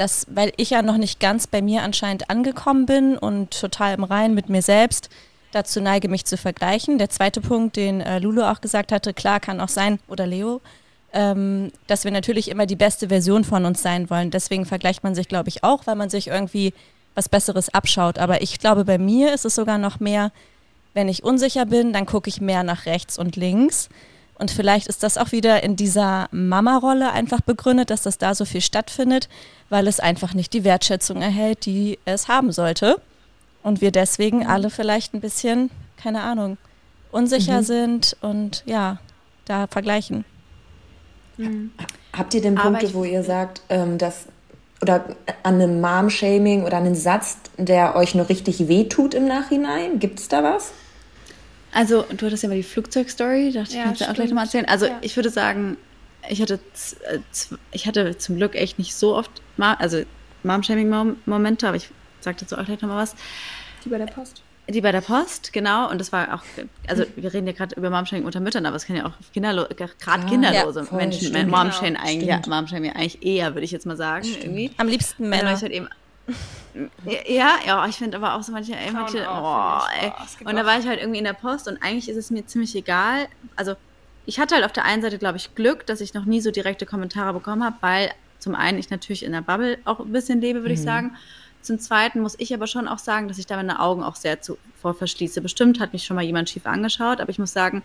das, weil ich ja noch nicht ganz bei mir anscheinend angekommen bin und total im Rein mit mir selbst, dazu neige, mich zu vergleichen. Der zweite Punkt, den äh, Lulu auch gesagt hatte, klar kann auch sein, oder Leo, ähm, dass wir natürlich immer die beste Version von uns sein wollen. Deswegen vergleicht man sich, glaube ich, auch, weil man sich irgendwie was Besseres abschaut. Aber ich glaube, bei mir ist es sogar noch mehr, wenn ich unsicher bin, dann gucke ich mehr nach rechts und links. Und vielleicht ist das auch wieder in dieser Mama-Rolle einfach begründet, dass das da so viel stattfindet, weil es einfach nicht die Wertschätzung erhält, die es haben sollte. Und wir deswegen mhm. alle vielleicht ein bisschen, keine Ahnung, unsicher mhm. sind und ja, da vergleichen. Mhm. Habt ihr denn Punkte, wo ihr sagt, ähm, dass oder an einem Mom-Shaming oder an einem Satz, der euch nur richtig wehtut im Nachhinein? Gibt es da was? Also, du hattest ja mal die Flugzeugstory, dachte ja, ich, kannst du auch gleich nochmal erzählen. Also, ja. ich würde sagen, ich hatte, äh, ich hatte zum Glück echt nicht so oft, also Mom-Shaming-Momente, aber ich sage dazu auch gleich nochmal was. Die bei der Post. Die bei der Post, genau. Und das war auch, also wir reden ja gerade über Momshaming unter Müttern, aber es kann ja auch kinderlo gerade ja, kinderlose ja, Menschen Momshaming genau. eigentlich, ja, Momshaming eigentlich eher, würde ich jetzt mal sagen. Irgendwie. Am liebsten Männer. Halt eben, ja, ja, ich finde aber auch so manche, ey, manche oh, ey. Und da war ich halt irgendwie in der Post und eigentlich ist es mir ziemlich egal. Also ich hatte halt auf der einen Seite, glaube ich, Glück, dass ich noch nie so direkte Kommentare bekommen habe, weil zum einen ich natürlich in der Bubble auch ein bisschen lebe, würde mhm. ich sagen. Zum Zweiten muss ich aber schon auch sagen, dass ich da meine Augen auch sehr zu, vor verschließe. Bestimmt hat mich schon mal jemand schief angeschaut, aber ich muss sagen,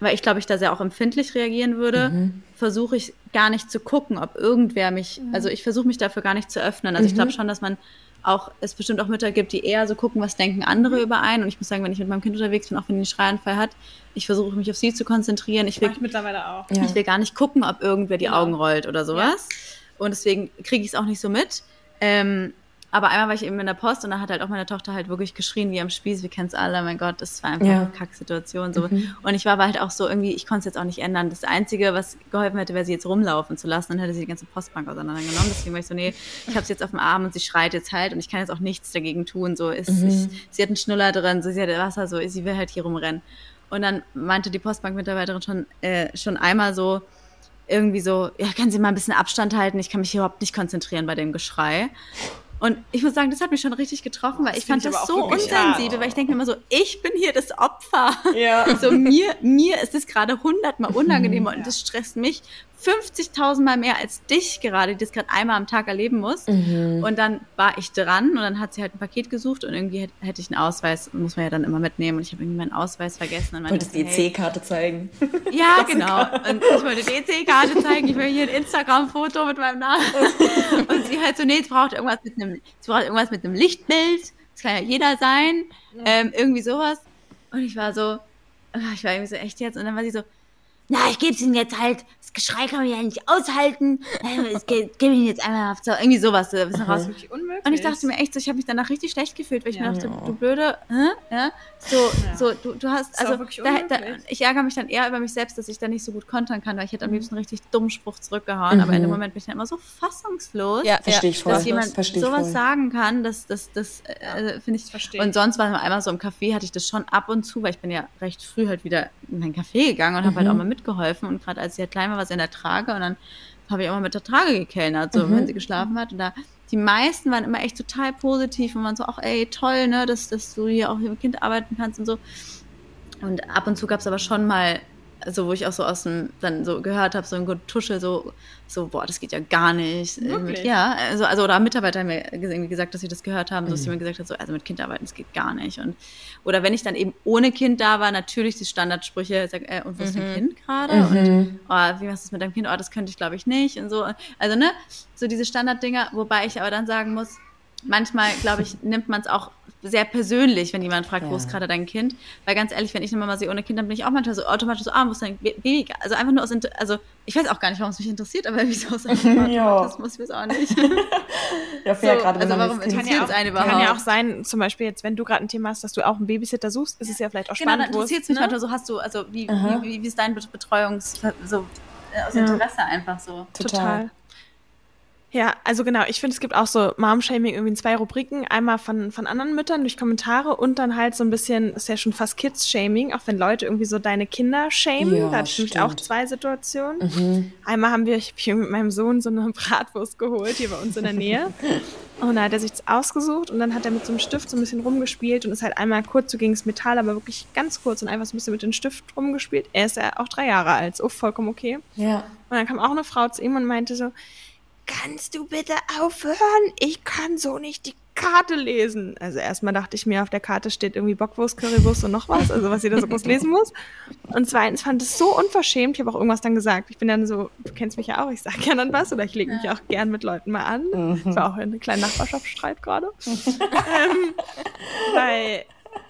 weil ich glaube, ich da sehr auch empfindlich reagieren würde, mhm. versuche ich gar nicht zu gucken, ob irgendwer mich, mhm. also ich versuche mich dafür gar nicht zu öffnen. Also mhm. ich glaube schon, dass man auch, es bestimmt auch Mütter gibt, die eher so gucken, was denken andere mhm. über einen. Und ich muss sagen, wenn ich mit meinem Kind unterwegs bin, auch wenn die einen Schreianfall hat, ich versuche mich auf sie zu konzentrieren. Ich will, ich mittlerweile auch. Ich will gar nicht gucken, ob irgendwer die genau. Augen rollt oder sowas. Ja. Und deswegen kriege ich es auch nicht so mit. Ähm, aber einmal war ich eben in der Post und da hat halt auch meine Tochter halt wirklich geschrien wie am Spieß. Wir kennen es alle. Mein Gott, das war einfach ja. eine Kacksituation. So. Mhm. Und ich war aber halt auch so irgendwie, ich konnte es jetzt auch nicht ändern. Das Einzige, was geholfen hätte, wäre sie jetzt rumlaufen zu lassen. Dann hätte sie die ganze Postbank auseinandergenommen. Deswegen war ich so, nee, ich habe sie jetzt auf dem Arm und sie schreit jetzt halt und ich kann jetzt auch nichts dagegen tun. So ist, mhm. ich, sie hat einen Schnuller drin, so, sie hat Wasser, so, sie will halt hier rumrennen. Und dann meinte die Postbank-Mitarbeiterin schon, äh, schon einmal so, irgendwie so, ja, können Sie mal ein bisschen Abstand halten? Ich kann mich überhaupt nicht konzentrieren bei dem Geschrei. Und ich muss sagen, das hat mich schon richtig getroffen, weil das ich fand das so unsensibel, hart. weil ich denke immer so, ich bin hier das Opfer. Ja. *laughs* So mir, mir ist es gerade hundertmal unangenehmer und das stresst mich 50.000 Mal mehr als dich gerade, die das gerade einmal am Tag erleben muss. Mhm. Und dann war ich dran und dann hat sie halt ein Paket gesucht und irgendwie hätte, ich einen Ausweis, muss man ja dann immer mitnehmen und ich habe irgendwie meinen Ausweis vergessen. Und Wolltest die EC-Karte zeigen? *laughs* Ja, genau. Und ich wollte die EC-Karte zeigen, ich will hier ein Instagram-Foto mit meinem Namen. *laughs* und sie halt so, nee, es braucht irgendwas mit einem, es braucht irgendwas mit einem Lichtbild, das kann ja jeder sein, ähm, irgendwie sowas. Und ich war so, ich war irgendwie so echt jetzt und dann war sie so, na, ich gebe es ihnen jetzt halt, das Geschrei kann man ja nicht aushalten, äh, ich gebe ihnen jetzt einmal auf, so, irgendwie sowas. So, raus. Und ich dachte mir echt so, ich habe mich danach richtig schlecht gefühlt, weil ich ja. mir dachte, du blöde, hä? Ja? So, ja. so du, du hast, also, da, da, ich ärgere mich dann eher über mich selbst, dass ich da nicht so gut kontern kann, weil ich hätte am mhm. liebsten einen richtig dummen Spruch zurückgehauen, mhm. aber in dem Moment bin ich dann immer so fassungslos, ja, verstehe ich voll. dass jemand sowas voll. sagen kann, das, das, das äh, finde ich, verstehe. und sonst war einmal so im Café, hatte ich das schon ab und zu, weil ich bin ja recht früh halt wieder in mein Café gegangen und mhm. habe halt auch mal mitgeholfen und gerade als sie halt klein war, war sie in der Trage und dann habe ich auch mal mit der Trage gekellnert, so mhm. wenn sie geschlafen hat und da die meisten waren immer echt total positiv und waren so, ach ey, toll, ne, dass, dass du hier auch mit dem Kind arbeiten kannst und so. Und ab und zu gab es aber schon mal also wo ich auch so aus dem, dann so gehört habe, so ein Getuschel, so, so, boah, das geht ja gar nicht. Wirklich? Ja, also, also oder Mitarbeiter haben mir irgendwie gesagt, dass sie das gehört haben, mhm. dass sie mir gesagt hat, so, also mit Kind arbeiten, das geht gar nicht. Und, oder wenn ich dann eben ohne Kind da war, natürlich die Standardsprüche, sag, äh, und wo ist mhm. dein Kind gerade? Mhm. Und oh, wie machst du das mit deinem Kind? Oh, das könnte ich, glaube ich, nicht. Und so. Also, ne, so diese Standarddinger, wobei ich aber dann sagen muss, manchmal, glaube ich, nimmt man es auch sehr persönlich, wenn jemand fragt, ja. wo ist gerade dein Kind? Weil ganz ehrlich, wenn ich eine Mama sehe ohne Kind, dann bin ich auch manchmal so automatisch so, ah, wo ist dein Baby? Also einfach nur aus, Inter also ich weiß auch gar nicht, warum es mich interessiert, aber wieso aus ja. das muss ich es auch nicht. *laughs* ja, fair, so, gerade also warum interessiert es einen überhaupt? Kann ja auch sein, zum Beispiel jetzt, wenn du gerade ein Thema hast, dass du auch einen Babysitter suchst, ist es ja vielleicht auch genau, spannend. Genau, interessiert es mich ne? manchmal so, hast du, also wie, wie, wie, wie, ist dein Betreuungs, so äh, aus Interesse einfach so? Total. Ja, also genau, ich finde, es gibt auch so Mom-Shaming irgendwie in zwei Rubriken. Einmal von, von anderen Müttern durch Kommentare und dann halt so ein bisschen, ist ja schon fast Kids-Shaming, auch wenn Leute irgendwie so deine Kinder shamen. Ja, da hatte ich nämlich auch zwei Situationen. Mhm. Einmal haben wir, ich hab mit meinem Sohn so eine *laughs* Bratwurst geholt, hier bei uns in der Nähe. *laughs* und da hat er sich das ausgesucht und dann hat er mit so einem Stift so ein bisschen rumgespielt und ist halt einmal kurz so gegen das Metall, aber wirklich ganz kurz und einfach so ein bisschen mit dem Stift rumgespielt. Er ist ja auch drei Jahre alt, so vollkommen okay. Ja. Und dann kam auch eine Frau zu ihm und meinte so, kannst du bitte aufhören? Ich kann so nicht die Karte lesen. Also erstmal dachte ich mir, auf der Karte steht irgendwie Bockwurst, Currywurst und noch was, also was jeder so groß lesen muss. Und zweitens fand es so unverschämt, ich habe auch irgendwas dann gesagt. Ich bin dann so, du kennst mich ja auch, ich sage ja dann was oder ich lege mich auch gern mit Leuten mal an. Mhm. Ich war auch in einem kleinen Nachbarschaftsstreit gerade. *laughs* ähm, weil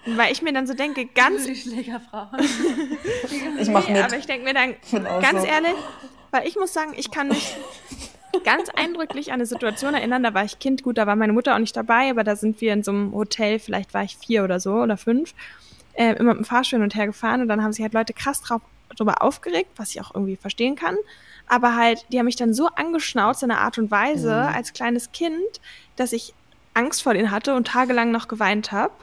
weil ich mir dann so denke, ganz. Die Schlägerfrau. *laughs* ich mach mit. aber ich denke mir dann, ganz ehrlich, weil ich muss sagen, ich kann mich ganz eindrücklich an eine Situation erinnern. Da war ich Kind, gut, da war meine Mutter auch nicht dabei, aber da sind wir in so einem Hotel, vielleicht war ich vier oder so oder fünf, äh, immer mit dem Fahrstuhl hin und her gefahren und dann haben sich halt Leute krass drauf, darüber aufgeregt, was ich auch irgendwie verstehen kann. Aber halt, die haben mich dann so angeschnauzt in einer Art und Weise mhm. als kleines Kind, dass ich Angst vor denen hatte und tagelang noch geweint habe.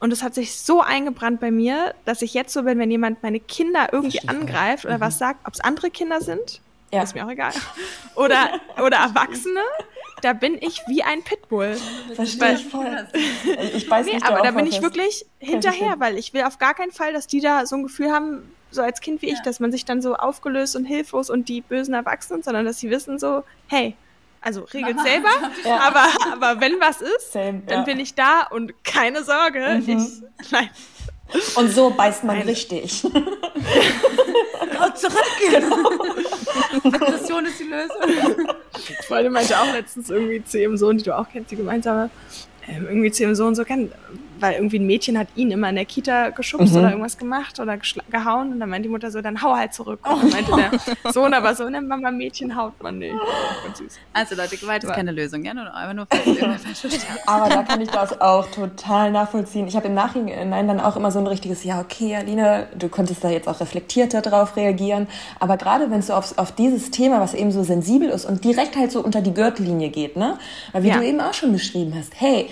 Und es hat sich so eingebrannt bei mir, dass ich jetzt so bin, wenn jemand meine Kinder irgendwie angreift oder mhm. was sagt, ob es andere Kinder sind, ja. Ist mir auch egal. Oder, oder Erwachsene, da bin ich wie ein Pitbull. Verstehe ich voll. Ich weiß nee, nicht, aber da bin ich wirklich hinterher, weil ich will auf gar keinen Fall, dass die da so ein Gefühl haben, so als Kind wie ja. ich, dass man sich dann so aufgelöst und hilflos und die bösen Erwachsenen, sondern dass sie wissen so, hey, Also regelt selber, *laughs* aber, aber wenn was ist, Same, dann ja. bin ich da und keine Sorge, ich, nein. Und so beißt man richtig. Aggression ist die Lösung. Freunde meinte auch letztens irgendwie zu ihrem Sohn, die du auch kennst, die gemeinsame, ähm, irgendwie zu ihrem Sohn so kann, weil irgendwie ein Mädchen hat ihn immer in der Kita geschubst oder irgendwas gemacht oder gehauen und dann meinte die Mutter so, dann hau halt zurück. Und dann meinte der Sohn aber so, ne Mama, Mädchen haut man nicht. Also Leute, Gewalt ist keine Lösung, ja? Nur einfach nur. *laughs* Aber da kann ich das auch total nachvollziehen. Ich habe im Nachhinein dann auch immer so ein richtiges, ja, okay, Aline, du konntest da jetzt auch reflektierter drauf reagieren. Aber gerade wenn es so auf, auf dieses Thema, was eben so sensibel ist und direkt halt so unter die Gürtellinie geht, ne? Weil wie Ja. du eben auch schon beschrieben hast, hey,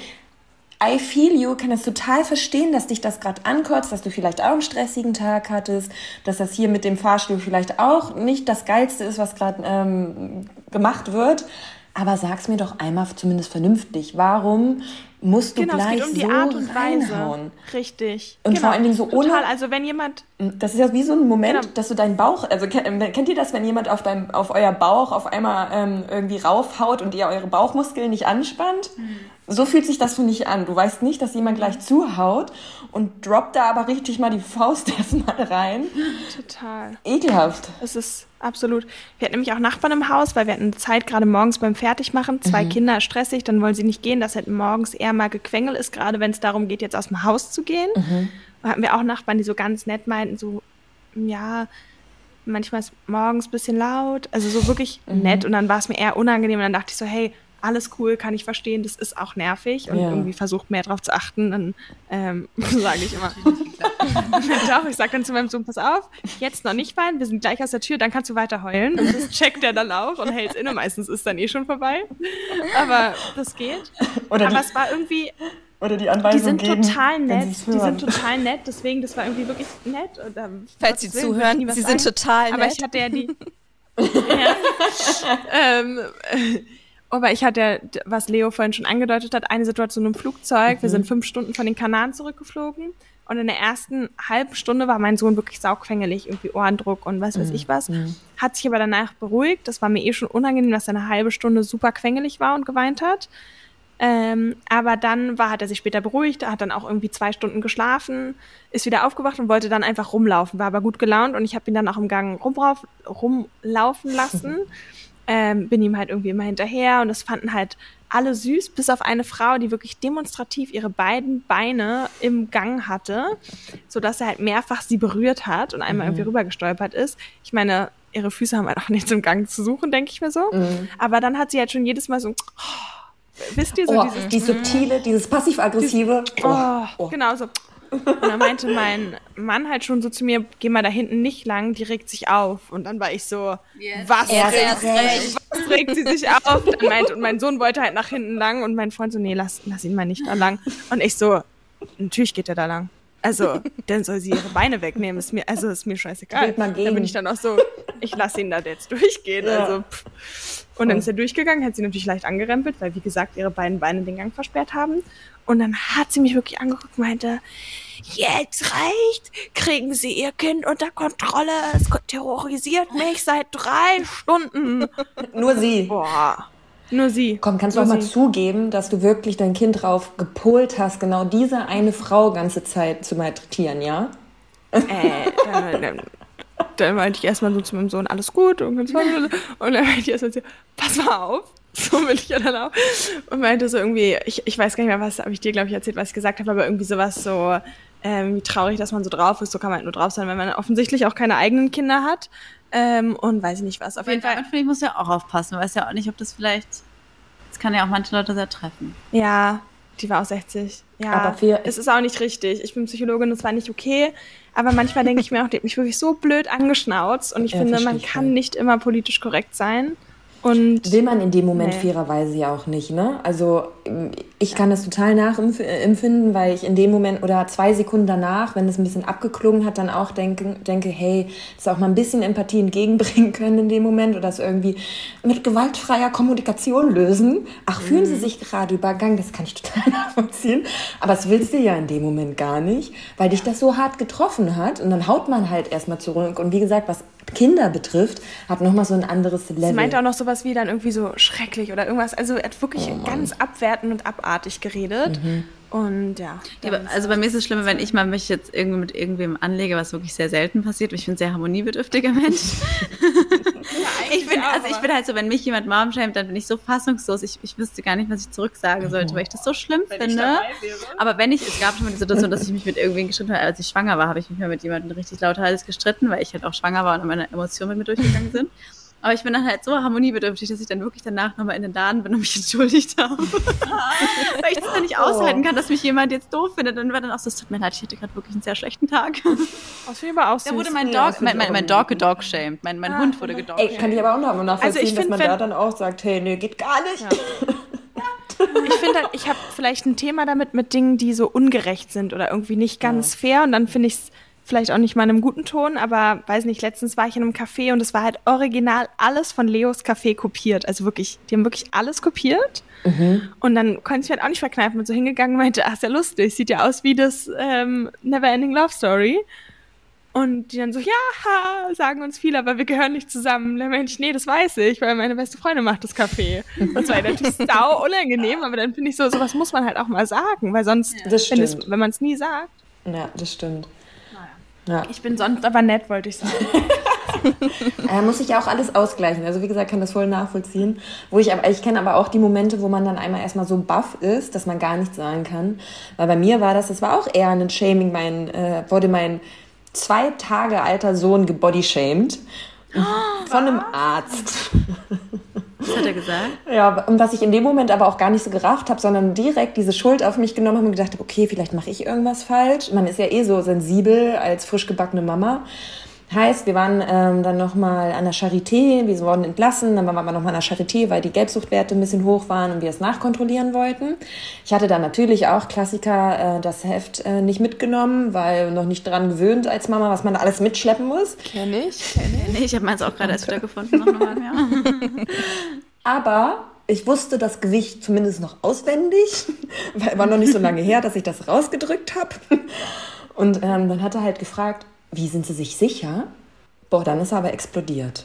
I feel you, kann das total verstehen, dass dich das gerade ankotzt, dass du vielleicht auch einen stressigen Tag hattest, dass das hier mit dem Fahrstuhl vielleicht auch nicht das Geilste ist, was gerade ähm, gemacht wird. Aber sag's mir doch einmal zumindest vernünftig. Warum musst du Genau, es gleich geht um die so Art und Weise. reinhauen? Richtig. Und genau. vor allen Dingen so ohne- Total, also wenn jemand, Das ist ja wie so ein Moment, Genau. dass du deinen Bauch, also kennt, kennt ihr das, wenn jemand auf, dein, auf euer Bauch auf einmal ähm, irgendwie raufhaut und ihr eure Bauchmuskeln nicht anspannt? So fühlt sich das für mich an. Du weißt nicht, dass jemand gleich zuhaut und droppt da aber richtig mal die Faust *laughs* erstmal rein. total. Ekelhaft. Es ist absolut. Wir hatten nämlich auch Nachbarn im Haus, weil wir hatten Zeit gerade morgens beim Fertigmachen. Zwei Kinder stressig, dann wollen sie nicht gehen, dass halt morgens eher mal Gequengel ist, gerade wenn es darum geht, jetzt aus dem Haus zu gehen. Da hatten wir auch Nachbarn, die so ganz nett meinten, so, ja, manchmal ist morgens ein bisschen laut, also so wirklich nett. Und dann war es mir eher unangenehm und dann dachte ich so, hey, alles cool, kann ich verstehen, das ist auch nervig und Ja. irgendwie versucht mehr drauf zu achten, dann ähm, *laughs* sage ich immer. *laughs* *laughs* Doch, ich sage dann zu meinem Sohn, pass auf, jetzt noch nicht weinen, wir sind gleich aus der Tür, dann kannst du weiter heulen. Und das checkt er dann auch und hält inne. Meistens ist dann eh schon vorbei. Aber das geht. Oder Aber die, es war irgendwie, oder die die Anweisung sind geben, total nett. Die sind total nett, deswegen, das war irgendwie wirklich nett. Und, ähm, Falls Sie zuhören, Sie sind sagen. total Aber nett. ich hatte ja die. ja. ähm, äh, aber ich hatte was Leo vorhin schon angedeutet hat, eine Situation im Flugzeug. Wir Mhm. sind fünf Stunden von den Kanaren zurückgeflogen. Und in der ersten halben Stunde war mein Sohn wirklich saugquengelig, irgendwie Ohrendruck und was Mhm. weiß ich was. Hat sich aber danach beruhigt. Das war mir eh schon unangenehm, dass er eine halbe Stunde super quengelig war und geweint hat. Ähm, aber dann war, hat er sich später beruhigt, hat dann auch irgendwie zwei Stunden geschlafen, ist wieder aufgewacht und wollte dann einfach rumlaufen, war aber gut gelaunt und ich habe ihn dann auch im Gang rumlaufen lassen. *laughs* ähm, bin ihm halt irgendwie immer hinterher und das fanden halt alle süß, bis auf eine Frau, die wirklich demonstrativ ihre beiden Beine im Gang hatte, sodass er halt mehrfach sie berührt hat und einmal irgendwie rübergestolpert ist. Ich meine, ihre Füße haben halt auch nichts im Gang zu suchen, denke ich mir so. Aber dann hat sie halt schon jedes Mal so, wisst ihr, so Oh, dieses die subtile, dieses passiv-aggressive. Oh, oh. genau so. Und dann meinte mein Mann halt schon so zu mir, geh mal da hinten nicht lang, die regt sich auf. Und dann war ich so, was, Erst regt, recht. was regt sie sich auf? Dann meinte, und mein Sohn wollte halt nach hinten lang und mein Freund so, nee, lass, lass ihn mal nicht da lang. Und ich so, natürlich geht er da lang. Also, dann soll sie ihre Beine wegnehmen. Ist mir, also ist mir scheißegal. Da bin ich dann auch so, ich lasse ihn da jetzt *laughs* durchgehen. Ja. Also, pff. Und dann ist er durchgegangen, hat sie natürlich leicht angerempelt, weil wie gesagt ihre beiden Beine den Gang versperrt haben. Und dann hat sie mich wirklich angeguckt und meinte, jetzt reicht, kriegen Sie Ihr Kind unter Kontrolle. Es terrorisiert mich seit drei Stunden. *laughs* Nur sie. Boah. Nur sie. Komm, kannst du auch mal zugeben, dass du wirklich dein Kind drauf gepolt hast, genau diese eine Frau ganze Zeit zu malträtieren, ja? Äh, dann, dann, meinte ich erstmal so zu meinem Sohn, alles gut und ganz toll. Und dann meinte ich erstmal so, pass mal auf. So will ich ja dann auch. Und meinte so irgendwie, ich, ich weiß gar nicht mehr, was habe ich dir, glaube ich, erzählt, was ich gesagt habe, aber irgendwie sowas so, ähm, wie traurig, dass man so drauf ist. So kann man halt nur drauf sein, wenn man offensichtlich auch keine eigenen Kinder hat. Ähm, und weiß ich nicht was. Auf jeden Fall. Damit finde ich, muss ja auch aufpassen. Man weiß ja auch nicht, ob das vielleicht. Das kann ja auch manche Leute sehr treffen. Ja, die war auch 60. Ja, Aber für- es ist auch nicht richtig. Ich bin Psychologin, das war nicht okay. Aber manchmal denke ich mir auch, die hat mich wirklich so blöd angeschnauzt. Und ich Ja, finde, man kann nicht immer politisch korrekt sein. Und Will man in dem Moment Nee. fairerweise ja auch nicht, ne? Also ich kann das total nachempfinden, weil ich in dem Moment oder zwei Sekunden danach, wenn es ein bisschen abgeklungen hat, dann auch denke, denke hey, das auch mal ein bisschen Empathie entgegenbringen *laughs* können in dem Moment oder das irgendwie mit gewaltfreier Kommunikation lösen. Ach, fühlen Sie sich gerade übergangen, das kann ich total *laughs* nachvollziehen. Aber das willst du ja in dem Moment gar nicht, weil dich das so hart getroffen hat und dann haut man halt erstmal zurück. Und wie gesagt, was Kinder betrifft, hat nochmal so ein anderes Level. Sie meinte auch noch sowas wie dann irgendwie so schrecklich oder irgendwas. Also er hat wirklich oh ganz abwertend und abartig geredet. Mhm. Und ja. ja also bei mir ist es schlimmer, wenn ich mal mich jetzt irgendwie mit irgendwem anlege, was wirklich sehr selten passiert. Ich bin ein sehr harmoniebedürftiger Mensch. *laughs* *laughs* ich bin, also ich bin halt so, wenn mich jemand Mom schämt, dann bin ich so fassungslos. Ich, ich wüsste gar nicht, was ich zurücksagen sollte, weil ich das so schlimm wenn finde. Aber wenn ich, es gab schon mal die Situation, dass ich mich mit irgendwen gestritten habe, als ich schwanger war, habe ich mich mal mit jemandem richtig lauthals gestritten, weil ich halt auch schwanger war und meine Emotionen mit mir durchgegangen sind. Aber ich bin dann halt so harmoniebedürftig, dass ich dann wirklich danach nochmal in den Laden bin und mich *laughs* entschuldigt habe. *laughs* Weil ich das dann nicht aushalten kann, dass mich jemand jetzt doof findet. Und war dann auch so, es tut mir leid, ich hatte gerade wirklich einen sehr schlechten Tag. Aus wie aber auch Da wurde mein Dog, mein, mein, mein Dog gedog-shamed. Mein, mein ah, Hund wurde gedog Ey, kann ich aber auch noch nachvollziehen, also dass man da dann auch sagt, hey, nee, geht gar nicht. Ja. ich finde, halt, ich habe vielleicht ein Thema damit mit Dingen, die so ungerecht sind oder irgendwie nicht ganz ja. fair. Und dann finde ich es vielleicht auch nicht mal in einem guten Ton, aber weiß nicht, letztens war ich in einem Café und es war halt original alles von Leos Café kopiert. Also wirklich, die haben wirklich alles kopiert. Mhm. Und dann konnte ich mir halt auch nicht verkneifen und so hingegangen und meinte, ach, ist ja lustig, sieht ja aus wie das ähm, Neverending Love Story. Und die dann so, ja, sagen uns viele, aber wir gehören nicht zusammen. Der Mensch, nee, das weiß ich, weil meine beste Freundin macht das Café. Das war natürlich *laughs* sau unangenehm, aber dann finde ich so, sowas muss man halt auch mal sagen, weil sonst, ja, wenn man es nie sagt. Ja, das stimmt. Ja. Ich bin sonst aber nett, wollte ich sagen. *laughs* äh, muss ich ja auch alles ausgleichen. Also wie gesagt, kann das voll nachvollziehen. Wo ich aber, ich kenne aber auch die Momente, wo man dann einmal erstmal so baff ist, dass man gar nichts sagen kann. Weil bei mir war das, das war auch eher ein Shaming. Mein, äh, wurde mein zwei Tage alter Sohn gebodyshamed. Von einem Arzt. Was hat er gesagt? Ja, und was ich in dem Moment aber auch gar nicht so gerafft habe, sondern direkt diese Schuld auf mich genommen habe und gedacht habe, okay, vielleicht mache ich irgendwas falsch. Man ist ja eh so sensibel als frisch gebackene Mama. Heißt, wir waren ähm, dann nochmal an der Charité, wir wurden entlassen, dann waren wir nochmal an der Charité, weil die Gelbsuchtwerte ein bisschen hoch waren und wir es nachkontrollieren wollten. Ich hatte dann natürlich auch Klassiker äh, das Heft äh, nicht mitgenommen, weil noch nicht dran gewöhnt als Mama, was man da alles mitschleppen muss. Kenn ich, kenn ich. Ich habe meins auch gerade erst wieder gefunden. Noch mal, ja. *laughs* Aber ich wusste das Gewicht zumindest noch auswendig, *laughs* weil war noch nicht so lange her, dass ich das rausgedrückt habe. Und ähm, dann hat er halt gefragt, wie sind Sie sich sicher? Boah, dann ist er aber explodiert.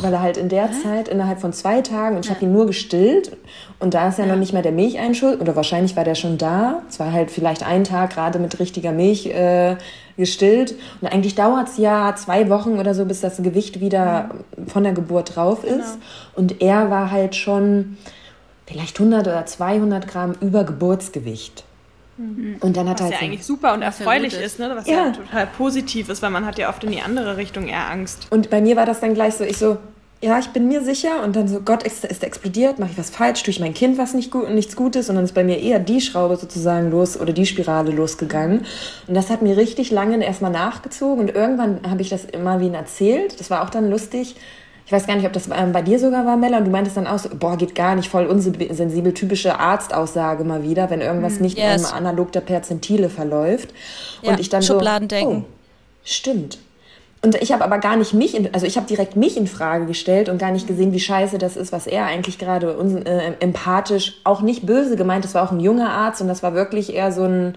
Weil er halt in der Hä? Zeit, innerhalb von zwei Tagen, und ich ja. habe ihn nur gestillt, und da ist ja, ja. noch nicht mehr der Milcheinschuld, oder wahrscheinlich war der schon da. Es war halt vielleicht ein Tag gerade mit richtiger Milch äh, gestillt. Und eigentlich dauert es ja zwei Wochen oder so, bis das Gewicht wieder mhm. von der Geburt drauf ist. Genau. Und er war halt schon vielleicht 100 oder 200 Gramm über Geburtsgewicht. Mhm. Und dann hat was halt ja so eigentlich super und erfreulich ist, ne? was ja. ja. total positiv ist, weil man hat ja oft in die andere Richtung eher Angst. Und bei mir war das dann gleich so, ich so, ja, ich bin mir sicher und dann so, Gott, ist, ist explodiert, mache ich was falsch, tue ich mein Kind was nicht gut, nichts Gutes und dann ist bei mir eher die Schraube sozusagen los oder die Spirale losgegangen und das hat mir richtig lange erstmal nachgezogen und irgendwann habe ich das immer wie erzählt, das war auch dann lustig, ich weiß gar nicht, ob das ähm, bei dir sogar war, Mella, und du meintest dann auch so, boah, geht gar nicht, voll unsensibel, typische Arztaussage mal wieder, wenn irgendwas mm, nicht yes. analog der Perzentile verläuft. Ja, und ich dann Schubladendenken. So, oh, stimmt. Und ich habe aber gar nicht mich, in, also ich habe direkt mich in Frage gestellt und gar nicht gesehen, wie scheiße das ist, was er eigentlich gerade äh, empathisch, auch nicht böse gemeint, das war auch ein junger Arzt und das war wirklich eher so ein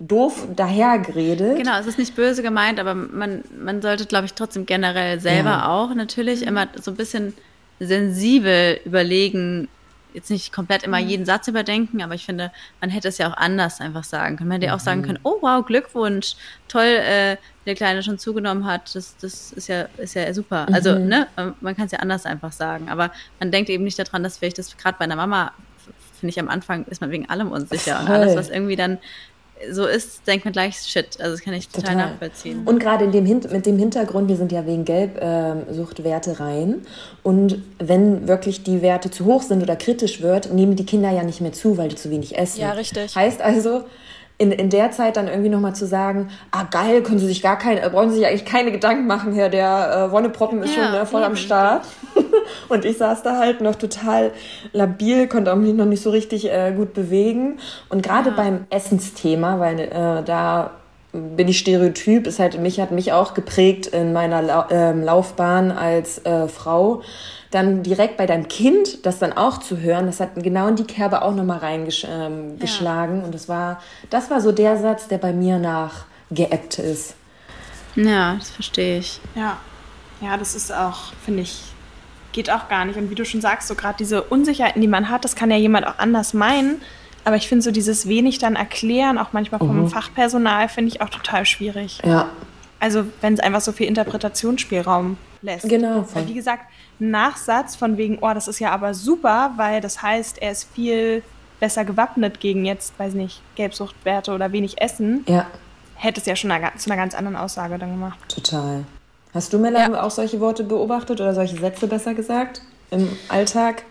doof dahergeredet. Genau, es ist nicht böse gemeint, aber man, man sollte, glaube ich, trotzdem generell selber ja. auch natürlich immer so ein bisschen sensibel überlegen, jetzt nicht komplett immer mhm. jeden Satz überdenken, aber ich finde, man hätte es ja auch anders einfach sagen können. Man hätte ja auch sagen mhm. können, oh wow, Glückwunsch, toll, äh, der Kleine schon zugenommen hat, das, das ist ja, ist ja super. Also, mhm. ne, man kann es ja anders einfach sagen, aber man denkt eben nicht daran, dass vielleicht das gerade bei einer Mama, finde ich am Anfang, ist man wegen allem unsicher Voll. und alles, was irgendwie dann so ist, denkt man gleich Shit. Also das kann ich total, total. nachvollziehen. Und gerade in dem mit dem Hintergrund, wir sind ja wegen Gelbsuchtwerte ähm, äh, rein. Und wenn wirklich die Werte zu hoch sind oder kritisch wird, nehmen die Kinder ja nicht mehr zu, weil die zu wenig essen. Ja, richtig. Heißt also, in, in der Zeit dann irgendwie nochmal zu sagen, ah geil, können Sie sich gar keine, brauchen Sie sich eigentlich keine Gedanken machen, Herr, der äh, Wonneproppen ist ja, schon äh, voll am Start. Und ich saß da halt noch total labil, konnte auch mich noch nicht so richtig äh, gut bewegen. Und gerade ja. beim Essensthema, weil äh, da bin ich Stereotyp, ist halt mich hat mich auch geprägt in meiner La äh, Laufbahn als äh, Frau dann direkt bei deinem Kind das dann auch zu hören, das hat genau in die Kerbe auch nochmal reingeschlagen. Ähm, ja. Und das war, das war so der Satz, der bei mir nach geebbt ist. Ja, das verstehe ich. Ja. Ja, das ist auch, finde ich, geht auch gar nicht. Und wie du schon sagst, so gerade diese Unsicherheiten, die man hat, das kann ja jemand auch anders meinen. Aber ich finde so dieses wenig dann erklären, auch manchmal vom Mhm. Fachpersonal, finde ich auch total schwierig. Ja, Also wenn es einfach so viel Interpretationsspielraum lässt. genau. Weil wie gesagt, ein Nachsatz von wegen, oh, das ist ja aber super, weil das heißt, er ist viel besser gewappnet gegen jetzt, weiß nicht, Gelbsuchtwerte oder wenig Essen, Ja, hätte es ja schon einer, zu einer ganz anderen Aussage dann gemacht. total. Hast du, Mella, auch solche Worte beobachtet oder solche Sätze besser gesagt im Alltag?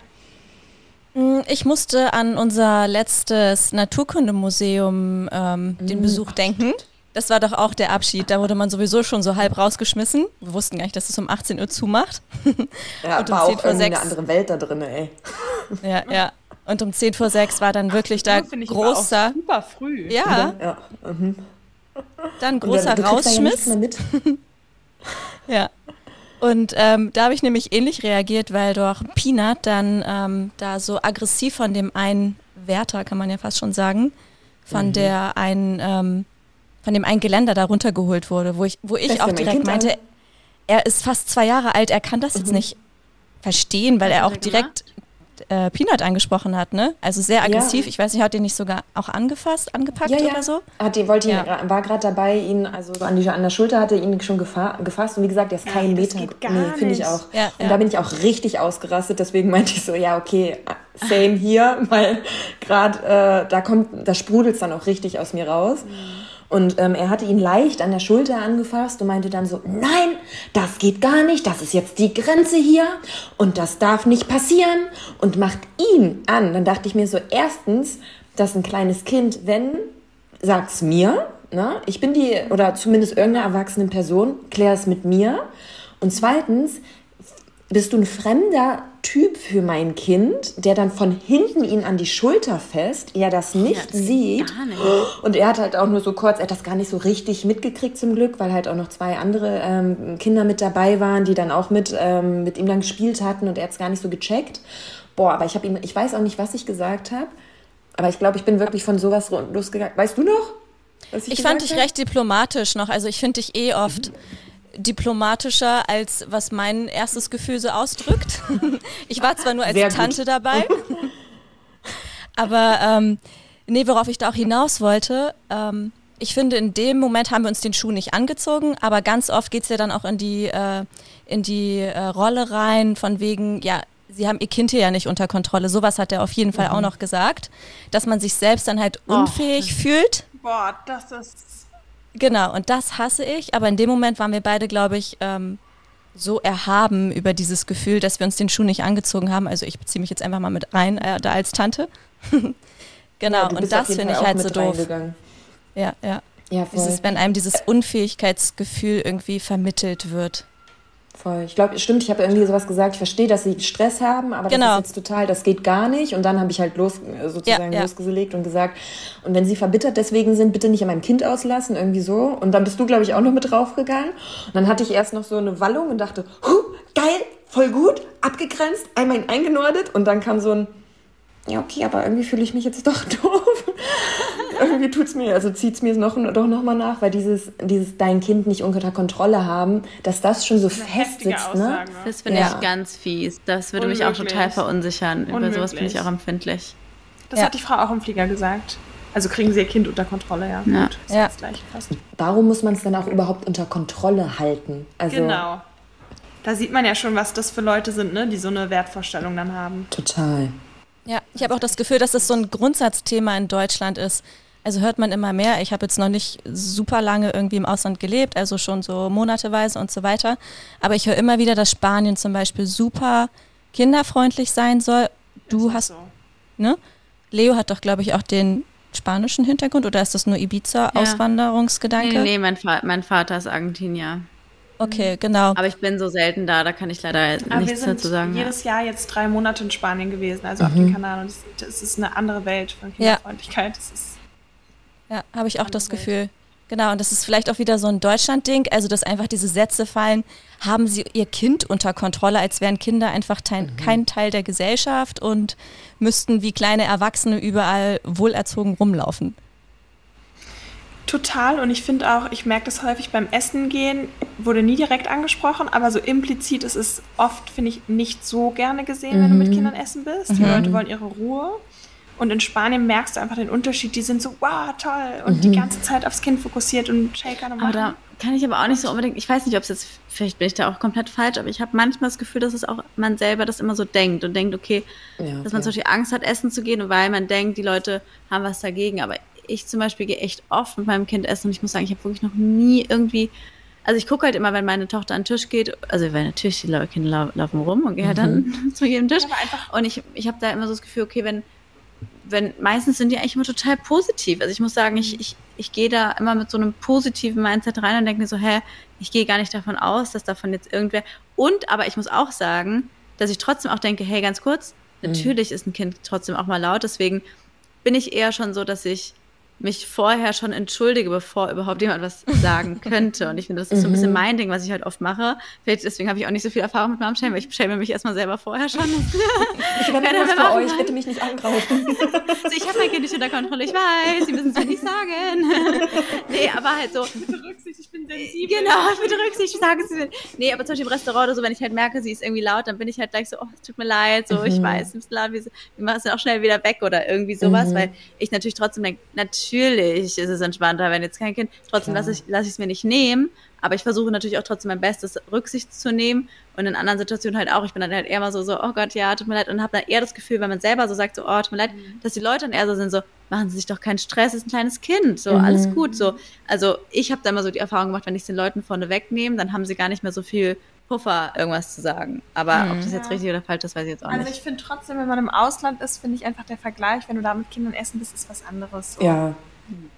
Mm, Ich musste an unser letztes Naturkundemuseum ähm, den Besuch denken. Das war doch auch der Abschied. Da wurde man sowieso schon so halb rausgeschmissen. Wir wussten gar nicht, dass es um 18 Uhr zumacht. *laughs* Ja, Und um war 10 auch vor irgendwie eine sechs. andere Welt da drin, ey. Ja, ja. Und um 10 vor 6 war dann wirklich da Finde ich aber auch großer, super früh. ja, Ja. Mhm. dann Und großer du kriegst da ja *laughs* *laughs* Ja. Und ähm, da habe ich nämlich ähnlich reagiert, weil doch Peanut dann ähm, da so aggressiv von dem einen Wärter, kann man ja fast schon sagen, von Mhm. der einen, ähm, von dem einen Geländer da runtergeholt wurde, wo ich, wo ich auch direkt meinte? Mhm. er ist fast zwei Jahre alt, er kann das jetzt nicht verstehen, weil er auch direkt äh, Peanut angesprochen hat, ne? Also sehr aggressiv. Ja. Ich weiß nicht, hat den nicht sogar auch angefasst, angepackt Ja, ja. oder so? Hat die, wollte ihn, Ja. war gerade dabei, ihn, also so an, die, an der Schulter hatte ihn schon gefa gefasst und wie gesagt, der ist kein Meter. nee, finde ich auch. Ja, und ja. da bin ich auch richtig ausgerastet, deswegen meinte ich so, ja, okay, same hier, *laughs* weil gerade äh, da kommt, da sprudelt dann auch richtig aus mir raus. Und ähm, er hatte ihn leicht an der Schulter angefasst und meinte dann so, nein, das geht gar nicht, das ist jetzt die Grenze hier und das darf nicht passieren und macht ihn an. Dann dachte ich mir so, erstens, dass ein kleines Kind, wenn, sag's mir, ne? ich bin die, oder zumindest irgendeine erwachsene Person, klär es mit mir. Und zweitens, bist du ein fremder Typ für mein Kind, der dann von hinten ihn an die Schulter fest, er das nicht das geht sieht. nicht. Und er hat halt auch nur so kurz, er hat das gar nicht so richtig mitgekriegt zum Glück, weil halt auch noch zwei andere ähm, Kinder mit dabei waren, die dann auch mit, ähm, mit ihm dann gespielt hatten und er hat es gar nicht so gecheckt. Boah, aber ich habe ihm, ich weiß auch nicht, was ich gesagt habe, aber ich glaube, ich bin wirklich von sowas losgegangen. Weißt du noch? was Ich fand dich recht diplomatisch noch. Also ich finde dich eh oft diplomatischer, als was mein erstes Gefühl so ausdrückt. *laughs* Ich war zwar nur als Sehr gut. Tante dabei, *laughs* aber ähm, nee, worauf ich da auch hinaus wollte, ähm, ich finde, in dem Moment haben wir uns den Schuh nicht angezogen, aber ganz oft geht's ja dann auch in die, äh, in die äh, Rolle rein, von wegen, ja, sie haben ihr Kind hier ja nicht unter Kontrolle. Sowas hat er auf jeden Fall auch noch gesagt, dass man sich selbst dann halt unfähig fühlt. Boah, das ist. Genau, und das hasse ich, aber in dem Moment waren wir beide, glaube ich, ähm, so erhaben über dieses Gefühl, dass wir uns den Schuh nicht angezogen haben. Also ich beziehe mich jetzt einfach mal mit rein, äh, da als Tante. *laughs* genau, Ja, und das finde ich halt so doof. Ja, ja. Ja, voll. Dieses, wenn einem dieses Unfähigkeitsgefühl irgendwie vermittelt wird. Voll. Ich glaube, stimmt, ich habe irgendwie sowas gesagt, ich verstehe, dass sie Stress haben, aber Genau. das ist jetzt total, das geht gar nicht. Und dann habe ich halt los, äh, sozusagen Ja, ja. losgelegt und gesagt, und wenn sie verbittert deswegen sind, bitte nicht an meinem Kind auslassen, irgendwie so. Und dann bist du, glaube ich, auch noch mit draufgegangen. Und dann hatte ich erst noch so eine Wallung und dachte, huh, geil, voll gut, abgegrenzt, einmal eingenordet. Und dann kam so ein, ja, okay, aber irgendwie fühle ich mich jetzt doch *laughs* doof. Irgendwie tut's mir, also zieht's mir noch, doch noch mal nach, weil dieses, dieses dein Kind nicht unter Kontrolle haben, dass das schon so fest sitzt, ne? Aussage. Das finde Ja. ich ganz fies. Das würde mich auch Unmöglich. total verunsichern. Über sowas bin ich Unmöglich. auch empfindlich. Das Ja. hat die Frau auch im Flieger gesagt. Also kriegen sie ihr Kind unter Kontrolle, ja. Ja. Gut, ist Ja. das gleiche fast. Warum muss man es dann auch überhaupt unter Kontrolle halten? Also Genau. Da sieht man ja schon, was das für Leute sind, ne, die so eine Wertvorstellung dann haben. total. Ja, ich habe auch das Gefühl, dass das so ein Grundsatzthema in Deutschland ist. Also hört man immer mehr. Ich habe jetzt noch nicht super lange irgendwie im Ausland gelebt, also schon so monateweise und so weiter. Aber ich höre immer wieder, dass Spanien zum Beispiel super kinderfreundlich sein soll. Du hast, so. ne? Leo hat doch, glaube ich, auch den spanischen Hintergrund oder ist das nur Ibiza-Auswanderungsgedanke? Nee, nee, mein, Va mein Vater ist Argentinier. Okay, genau. Aber ich bin so selten da, da kann ich leider Aber nichts dazu sagen. Ja. jedes Jahr jetzt drei Monate in Spanien gewesen, also auf den Kanaren. Und es- es ist eine andere Welt von Ja. Kinderfreundlichkeit. Das ist Ja, habe ich auch das. Gefühl. Genau, und das ist vielleicht auch wieder so ein Deutschland-Ding, also dass einfach diese Sätze fallen, haben sie ihr Kind unter Kontrolle, als wären Kinder einfach teil, kein Teil der Gesellschaft und müssten wie kleine Erwachsene überall wohlerzogen rumlaufen. Total und ich finde auch, ich merke das häufig beim Essen gehen, wurde nie direkt angesprochen, aber so implizit ist es oft, finde ich, nicht so gerne gesehen, mhm. wenn du mit mhm. Kindern essen bist. Die mhm. Leute wollen ihre Ruhe. Und in Spanien merkst du einfach den Unterschied. Die sind so, wow, toll. Und mhm. die ganze Zeit aufs Kind fokussiert und Shaker und Aber da kann ich aber auch nicht so unbedingt, ich weiß nicht, ob es jetzt, vielleicht bin ich da auch komplett falsch, aber ich habe manchmal das Gefühl, dass es auch man selber das immer so denkt und denkt, okay, ja, okay. dass man zum Beispiel Angst hat, essen zu gehen, weil man denkt, die Leute haben was dagegen. Aber ich zum Beispiel gehe echt oft mit meinem Kind essen und ich muss sagen, ich habe wirklich noch nie irgendwie also ich gucke halt immer, wenn meine Tochter an den Tisch geht, also weil natürlich die Kinder laufen rum und gehe halt dann mhm. *laughs* zu jedem Tisch. Und ich, ich habe da immer so das Gefühl, okay, wenn, wenn, meistens sind die eigentlich immer total positiv. Also ich muss sagen, ich, ich, ich gehe da immer mit so einem positiven Mindset rein und denke mir so, hä, ich gehe gar nicht davon aus, dass davon jetzt irgendwer. Und aber ich muss auch sagen, dass ich trotzdem auch denke, hey, ganz kurz, mhm. natürlich ist ein Kind trotzdem auch mal laut, deswegen bin ich eher schon so, dass ich mich vorher schon entschuldige, bevor überhaupt jemand was sagen *laughs* könnte. Und ich finde, das ist so ein bisschen mhm. mein Ding, was ich halt oft mache. Vielleicht deswegen habe ich auch nicht so viel Erfahrung mit Momshame, weil ich schäme mich erstmal selber vorher schon. *laughs* ich übernehme *laughs* das für euch, bitte mich nicht angreifen. Also ich habe mein Kind nicht unter Kontrolle, ich weiß, Sie müssen es mir nicht sagen. nee, aber halt so. Bitte Rücksicht, ich bin sensibel. Genau, bitte Rücksicht, sagen Sie mir. Nee, aber zum Beispiel im Restaurant oder so, wenn ich halt merke, sie ist irgendwie laut, dann bin ich halt gleich so, oh, es tut mir leid, so, mhm. ich weiß, es ist laut, wir, wir machen es dann auch schnell wieder weg oder irgendwie sowas, mhm. weil ich natürlich trotzdem denke, natürlich natürlich ist es entspannter, wenn jetzt kein Kind, trotzdem lasse ich es mir nicht nehmen, aber ich versuche natürlich auch trotzdem mein Bestes Rücksicht zu nehmen und in anderen Situationen halt auch. Ich bin dann halt eher mal so, so oh Gott, ja, tut mir leid und habe dann eher das Gefühl, wenn man selber so sagt, so, oh, tut mir leid, mhm. dass die Leute dann eher so sind, so, machen Sie sich doch keinen Stress, ist ein kleines Kind, so, mhm. alles gut, so. Also ich habe da immer so die Erfahrung gemacht, wenn ich es den Leuten vorne wegnehme, dann haben sie gar nicht mehr so viel Puffer, irgendwas zu sagen. Aber mhm. ob das jetzt richtig oder falsch ist, weiß ich jetzt auch also nicht. Also ich finde trotzdem, wenn man im Ausland ist, finde ich einfach der Vergleich, wenn du da mit Kindern essen bist, ist was anderes. So. Ja.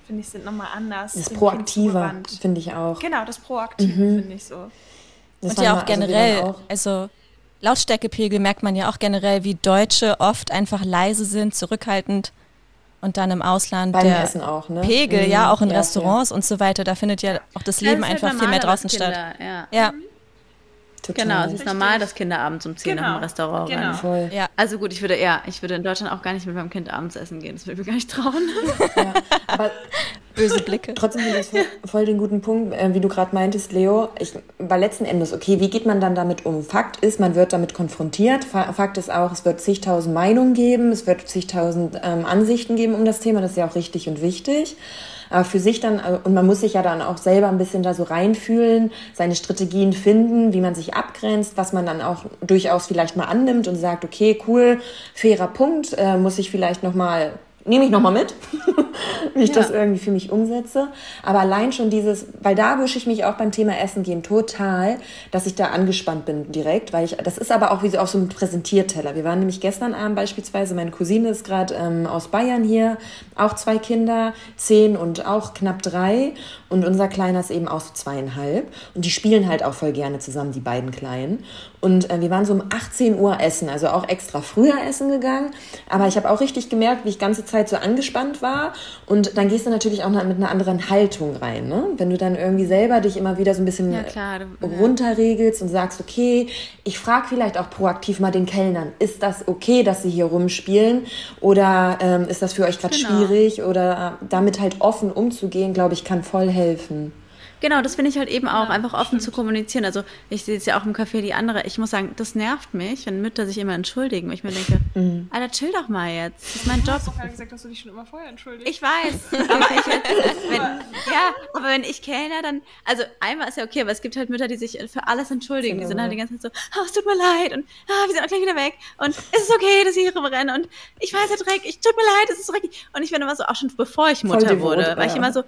Finde ich, sind nochmal anders. Das Proaktiver, finde ich auch. Genau, das Proaktive mhm. finde ich so. Das Und ja auch also generell, auch also Lautstärkepegel merkt man ja auch generell, wie Deutsche oft einfach leise sind, zurückhaltend und dann im Ausland Beim der Essen auch, ne? Pegel, mhm. ja, auch in ja, Restaurants ja. und so weiter, da findet ja auch das Leben das einfach viel mehr draußen statt. Ja. Total. Genau, es ist normal, dass Kinder abends um 10 genau. nach dem Restaurant genau. rennen. Voll. Ja. Also gut, ich würde ja, ich würde in Deutschland auch gar nicht mit meinem Kind abends essen gehen. Das würde ich mir gar nicht trauen. Ja, aber böse Blicke. *laughs* Trotzdem finde ich voll, voll, den guten Punkt, äh, wie du gerade meintest, Leo. Ich war letzten Endes, okay, wie geht man dann damit um? Fakt ist, man wird damit konfrontiert. Fakt ist auch, es wird zigtausend Meinungen geben, es wird zigtausend ähm, Ansichten geben um das Thema. Das ist ja auch richtig und wichtig. Aber für sich dann, äh, und man muss sich ja dann auch selber ein bisschen da so reinfühlen, seine Strategien finden, wie man sich abgrenzt, was man dann auch durchaus vielleicht mal annimmt und sagt, okay, cool, fairer Punkt, äh, muss ich vielleicht nochmal nehme ich nochmal mit, *laughs* wie ich ja. das irgendwie für mich umsetze. Aber allein schon dieses, weil da wische ich mich auch beim Thema Essen gehen total, dass ich da angespannt bin direkt, weil ich, das ist aber auch wie so auf so einem Präsentierteller. Wir waren nämlich gestern Abend beispielsweise, meine Cousine ist gerade ähm, aus Bayern hier, auch zwei Kinder, zehn und auch knapp drei und unser Kleiner ist eben auch so zweieinhalb und die spielen halt auch voll gerne zusammen, die beiden Kleinen. Und äh, wir waren so um 18 Uhr essen, also auch extra früher essen gegangen. Aber ich habe auch richtig gemerkt, wie ich ganze Zeit so angespannt war. Und dann gehst du natürlich auch mit einer anderen Haltung rein. Ne? Wenn du dann irgendwie selber dich immer wieder so ein bisschen ja, klar, du, runterregelst und sagst, okay, ich frage vielleicht auch proaktiv mal den Kellnern, ist das okay, dass sie hier rumspielen? Oder ähm, ist das für euch gerade genau. schwierig? Oder äh, damit halt offen umzugehen, glaube ich, kann voll helfen. Genau, das finde ich halt eben auch, ja, einfach offen stimmt. zu kommunizieren. Also ich sehe es ja auch im Café die andere. Ich muss sagen, das nervt mich, wenn Mütter sich immer entschuldigen. Weil ich mir denke, mhm. Alter, chill doch mal jetzt. Das ist mein Job. Du hast doch gerade gesagt, dass du dich schon immer vorher entschuldigst. Ich weiß. *laughs* aber ich, wenn, ja, aber wenn ich kellner, dann, also einmal ist ja okay, aber es gibt halt Mütter, die sich für alles entschuldigen. Die sind halt die ganze Zeit so, oh, es tut mir leid und ah, wir sind auch gleich wieder weg und es ist okay, dass ich hier rüberrenne und ich weiß, der Dreck, ich tut mir leid, es ist dreckig. Und ich bin immer so, auch schon bevor ich Mutter wurde, weil ich immer so,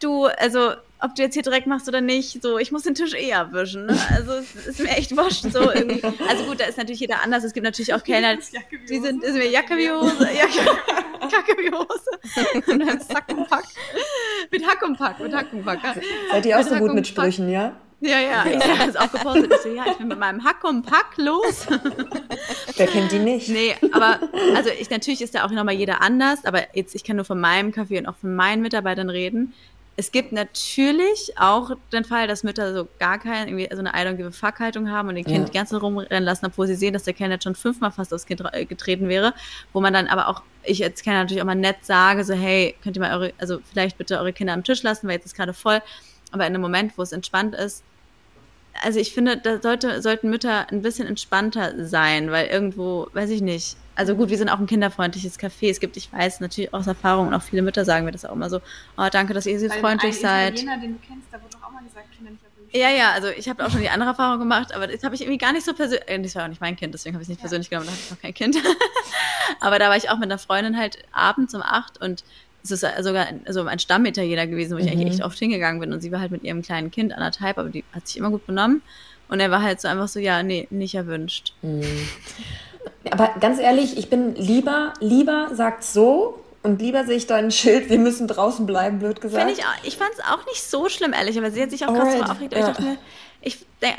du, also ob du jetzt hier direkt machst oder nicht, so, ich muss den Tisch eher abwischen. Ne? Also es ist mir echt wurscht. So irgendwie. Also gut, da ist natürlich jeder anders. Es gibt natürlich auch Kellner, *laughs* die sind, ist mir Jacke wie Hose, *laughs* Jacke, Kacke wie Hose. Und dann Sack und Pack. Mit Hack und Pack, mit Hack und Pack. Seid ihr auch mit so Hack gut mit Sprüchen, ja? Ja, ja, ich habe das auch gepostet. Ich so, ja, ich bin mit meinem Hack und Pack los. Wer kennt die nicht? Nee, aber also ich natürlich ist da auch nochmal jeder anders, aber jetzt, ich kann nur von meinem Kaffee und auch von meinen Mitarbeitern reden es gibt natürlich auch den Fall, dass Mütter so gar keine, irgendwie so eine I don't give a fuck Haltung haben und ihr Kind Ja. die ganze Zeit rumrennen lassen, obwohl sie sehen, dass der Kerl jetzt schon fünfmal fast aufs Kind äh, getreten wäre, wo man dann aber auch, ich als Kerl natürlich auch mal nett sage, so hey, könnt ihr mal eure, also vielleicht bitte eure Kinder am Tisch lassen, weil jetzt ist gerade voll, aber in einem Moment, wo es entspannt ist, also ich finde, da sollte, sollten Mütter ein bisschen entspannter sein, weil irgendwo, weiß ich nicht. Also gut, wir sind auch ein kinderfreundliches Café. Es gibt, ich weiß natürlich aus Erfahrung und auch viele Mütter sagen mir das auch immer so, oh, danke, dass ihr so freundlich seid. den du kennst, da wurde doch auch mal gesagt, Kinder nicht erwünscht. Ja, ja, also ich habe auch schon die andere Erfahrung gemacht, aber das habe ich irgendwie gar nicht so persönlich, äh, das war auch nicht mein Kind, deswegen habe ich es nicht persönlich genommen, da hatte ich noch kein Kind. *laughs* aber da war ich auch mit einer Freundin halt abends um acht und es ist sogar so ein Stammitaliener gewesen, wo ich eigentlich echt oft hingegangen bin und sie war halt mit ihrem kleinen Kind anderthalb, aber die hat sich immer gut benommen und er war halt so einfach so, ja, nee, nicht erwünscht. Aber ganz ehrlich, ich bin lieber, lieber sagt so und lieber sehe ich da ein Schild, wir müssen draußen bleiben, blöd gesagt. Finde ich, auch- ich fand es auch nicht so schlimm, ehrlich, aber sie hat sich auch krass darüber aufgeregt. ja. Ich dachte mir,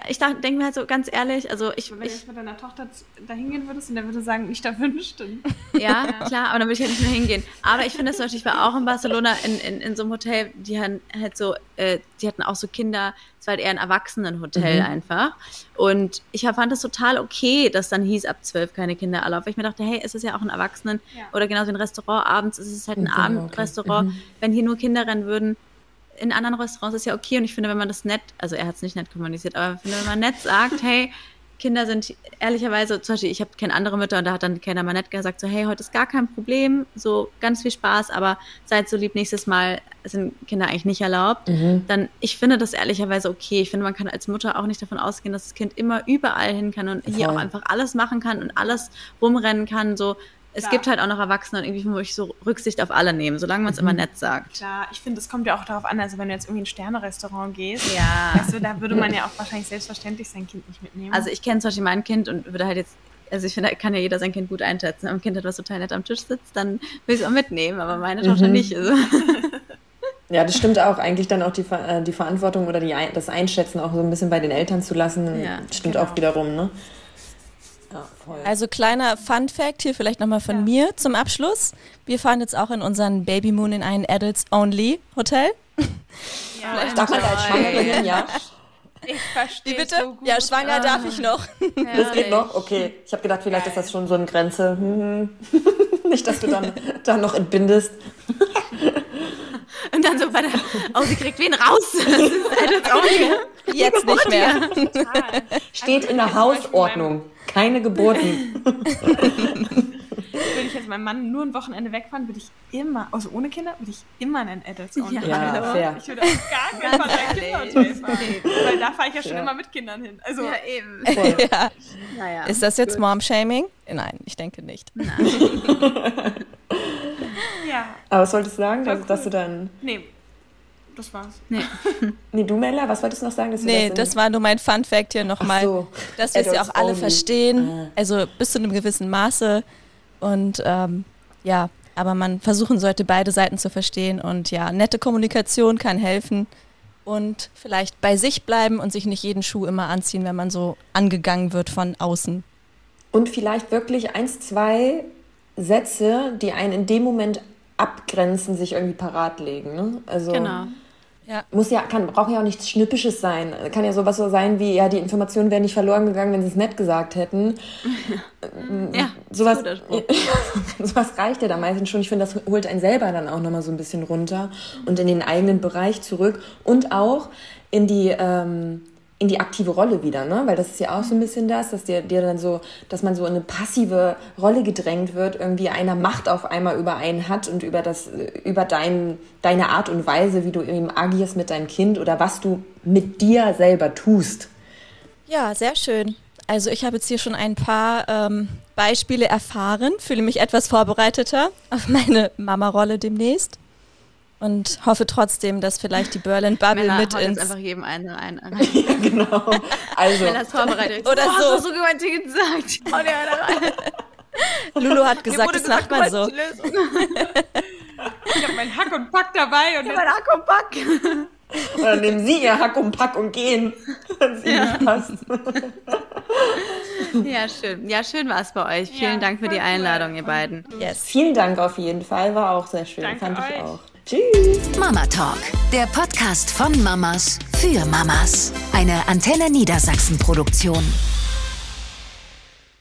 ich, denk- ich denke mir halt so ganz ehrlich, also ich, Wenn du ich jetzt mit deiner Tochter da hingehen würdest und der würde sagen, nicht erwünscht, dann Ja, klar, aber dann würde ich halt nicht mehr hingehen. Aber ich finde es Beispiel, ich war auch in Barcelona in, in, in so einem Hotel, die hatten halt so, äh, die hatten auch so Kinder, es war halt eher ein Erwachsenenhotel einfach. Und ich fand es total okay, dass dann hieß, ab zwölf keine Kinder erlaubt. Weil ich mir dachte, hey, es ist ja auch ein Erwachsenen- Ja. oder genauso wie ein Restaurant, abends ist es halt ein Okay, okay. Abendrestaurant. Wenn hier nur Kinder rennen würden, in anderen Restaurants ist ja okay. Und ich finde, wenn man das nett, also er hat es nicht nett kommuniziert, aber ich finde, wenn man nett sagt, hey, Kinder sind ehrlicherweise, zum Beispiel, ich habe keine andere Mütter und da hat dann keiner mal nett gesagt, so, hey, heute ist gar kein Problem, so ganz viel Spaß, aber seid so lieb, nächstes Mal sind Kinder eigentlich nicht erlaubt. Dann, ich finde das ehrlicherweise okay. Ich finde, man kann als Mutter auch nicht davon ausgehen, dass das Kind immer überall hin kann und hier Voll. auch einfach alles machen kann und alles rumrennen kann, so. Es gibt halt auch noch Erwachsene und irgendwie muss ich so Rücksicht auf alle nehmen, solange man es immer nett sagt. Klar, ich finde, es kommt ja auch darauf an, also wenn du jetzt irgendwie in ein Sterne-Restaurant gehst, Ja. weißt du, da würde man ja auch wahrscheinlich selbstverständlich sein Kind nicht mitnehmen. Also ich kenne zum Beispiel mein Kind und würde halt jetzt, also ich finde, da kann ja jeder sein Kind gut einschätzen. Wenn ein Kind hat, was total nett am Tisch sitzt, dann will ich es auch mitnehmen, aber meine Tochter nicht. Also. *laughs* *laughs* Ja, das stimmt auch. Eigentlich dann auch die, Ver- äh, die Verantwortung oder die, Ein- das Einschätzen auch so ein bisschen bei den Eltern zu lassen, Ja, stimmt genau. auch wiederum, ne? Ja, voll. Also kleiner Fun Fact hier vielleicht nochmal von mir zum Abschluss. Wir fahren jetzt auch in unseren Baby Moon in ein Adults Only Hotel. ja, *laughs* Darf man da als Schwangere hin, ja? ich verstehe Wie bitte? so gut. ja, schwanger darf ich noch. Das geht noch? Okay. Ich habe gedacht, vielleicht ist das schon so eine Grenze. Hm. *laughs* Nicht, dass du dann, dann noch entbindest. *laughs* Und dann so bei der, oh, sie kriegt wen raus. *laughs* Das ist halt jetzt auch nicht. Jetzt nicht mehr. Total. *laughs* Steht in der Hausordnung. Keine Geburten. *laughs* Würde ich jetzt meinem Mann nur ein Wochenende wegfahren, würde ich immer, also ohne Kinder, würde ich immer in ein Adults Only Ja, fahren. Ja, fair. Ich würde auf gar keinen Fall ein Kinderhotel fahren. Weil da fahre ich ja schon Ja. immer mit Kindern hin. Also, Ja, eben. Ja. Naja. Ist das jetzt Mom-Shaming? Nein, ich denke nicht. Ja. Aber was wolltest du sagen? Voll Dass, dass cool. du dann. Nee, das war's. *laughs* Nee, du, Mella, was wolltest du noch sagen? Dass Nee, in- das war nur mein Fun Fact hier nochmal. Ach so. Dass wir es ja auch alle only. verstehen. Ah. Also bis zu einem gewissen Maße. Und ähm, ja, aber man versuchen sollte, beide Seiten zu verstehen. Und ja, nette Kommunikation kann helfen. Und vielleicht bei sich bleiben und sich nicht jeden Schuh immer anziehen, wenn man so angegangen wird von außen. Und vielleicht wirklich eins, zwei Sätze, die einen in dem Moment abgrenzen, sich irgendwie parat legen. Ne? Also Genau. Ja. muss ja, kann, braucht ja auch nichts Schnippisches sein. Kann ja sowas so sein wie, ja, die Informationen wären nicht verloren gegangen, wenn sie es nett gesagt hätten. *laughs* Ja, sowas, *laughs* sowas reicht ja da meistens schon. Ich finde, das holt einen selber dann auch nochmal so ein bisschen runter und in den eigenen Bereich zurück und auch in die, ähm, in die aktive Rolle wieder, ne? Weil das ist ja auch so ein bisschen das, dass dir, dir dann so, dass man so in eine passive Rolle gedrängt wird, irgendwie einer Macht auf einmal über einen hat und über das, über dein, deine Art und Weise, wie du eben agierst mit deinem Kind oder was du mit dir selber tust. Ja, sehr schön. Also ich habe jetzt hier schon ein paar ähm, Beispiele erfahren, fühle mich etwas vorbereiteter auf meine Mama-Rolle demnächst und hoffe trotzdem, dass vielleicht die Berlin Bubble Männer mit ins einfach jedem einen ein. *laughs* genau. Also, Männer ist vorbereitet. Oder oh, so. Hast du so gemeint gesagt? Oh, der. Lulu hat gesagt, das macht man so. Ich habe meinen Hack und Pack dabei und Mein Hack und Pack. oder nehmen Sie Ihr Hack und Pack und gehen, wenn es Ihnen nicht passt. Ja, schön. Ja, schön war es bei euch. Vielen Ja, Dank für die. Einladung, ihr beiden. Yes. Vielen Dank auf jeden Fall, war auch sehr schön, Danke fand ich euch. auch. Tschüss. Mama Talk, der Podcast von Mamas für Mamas. Eine Antenne Niedersachsen Produktion.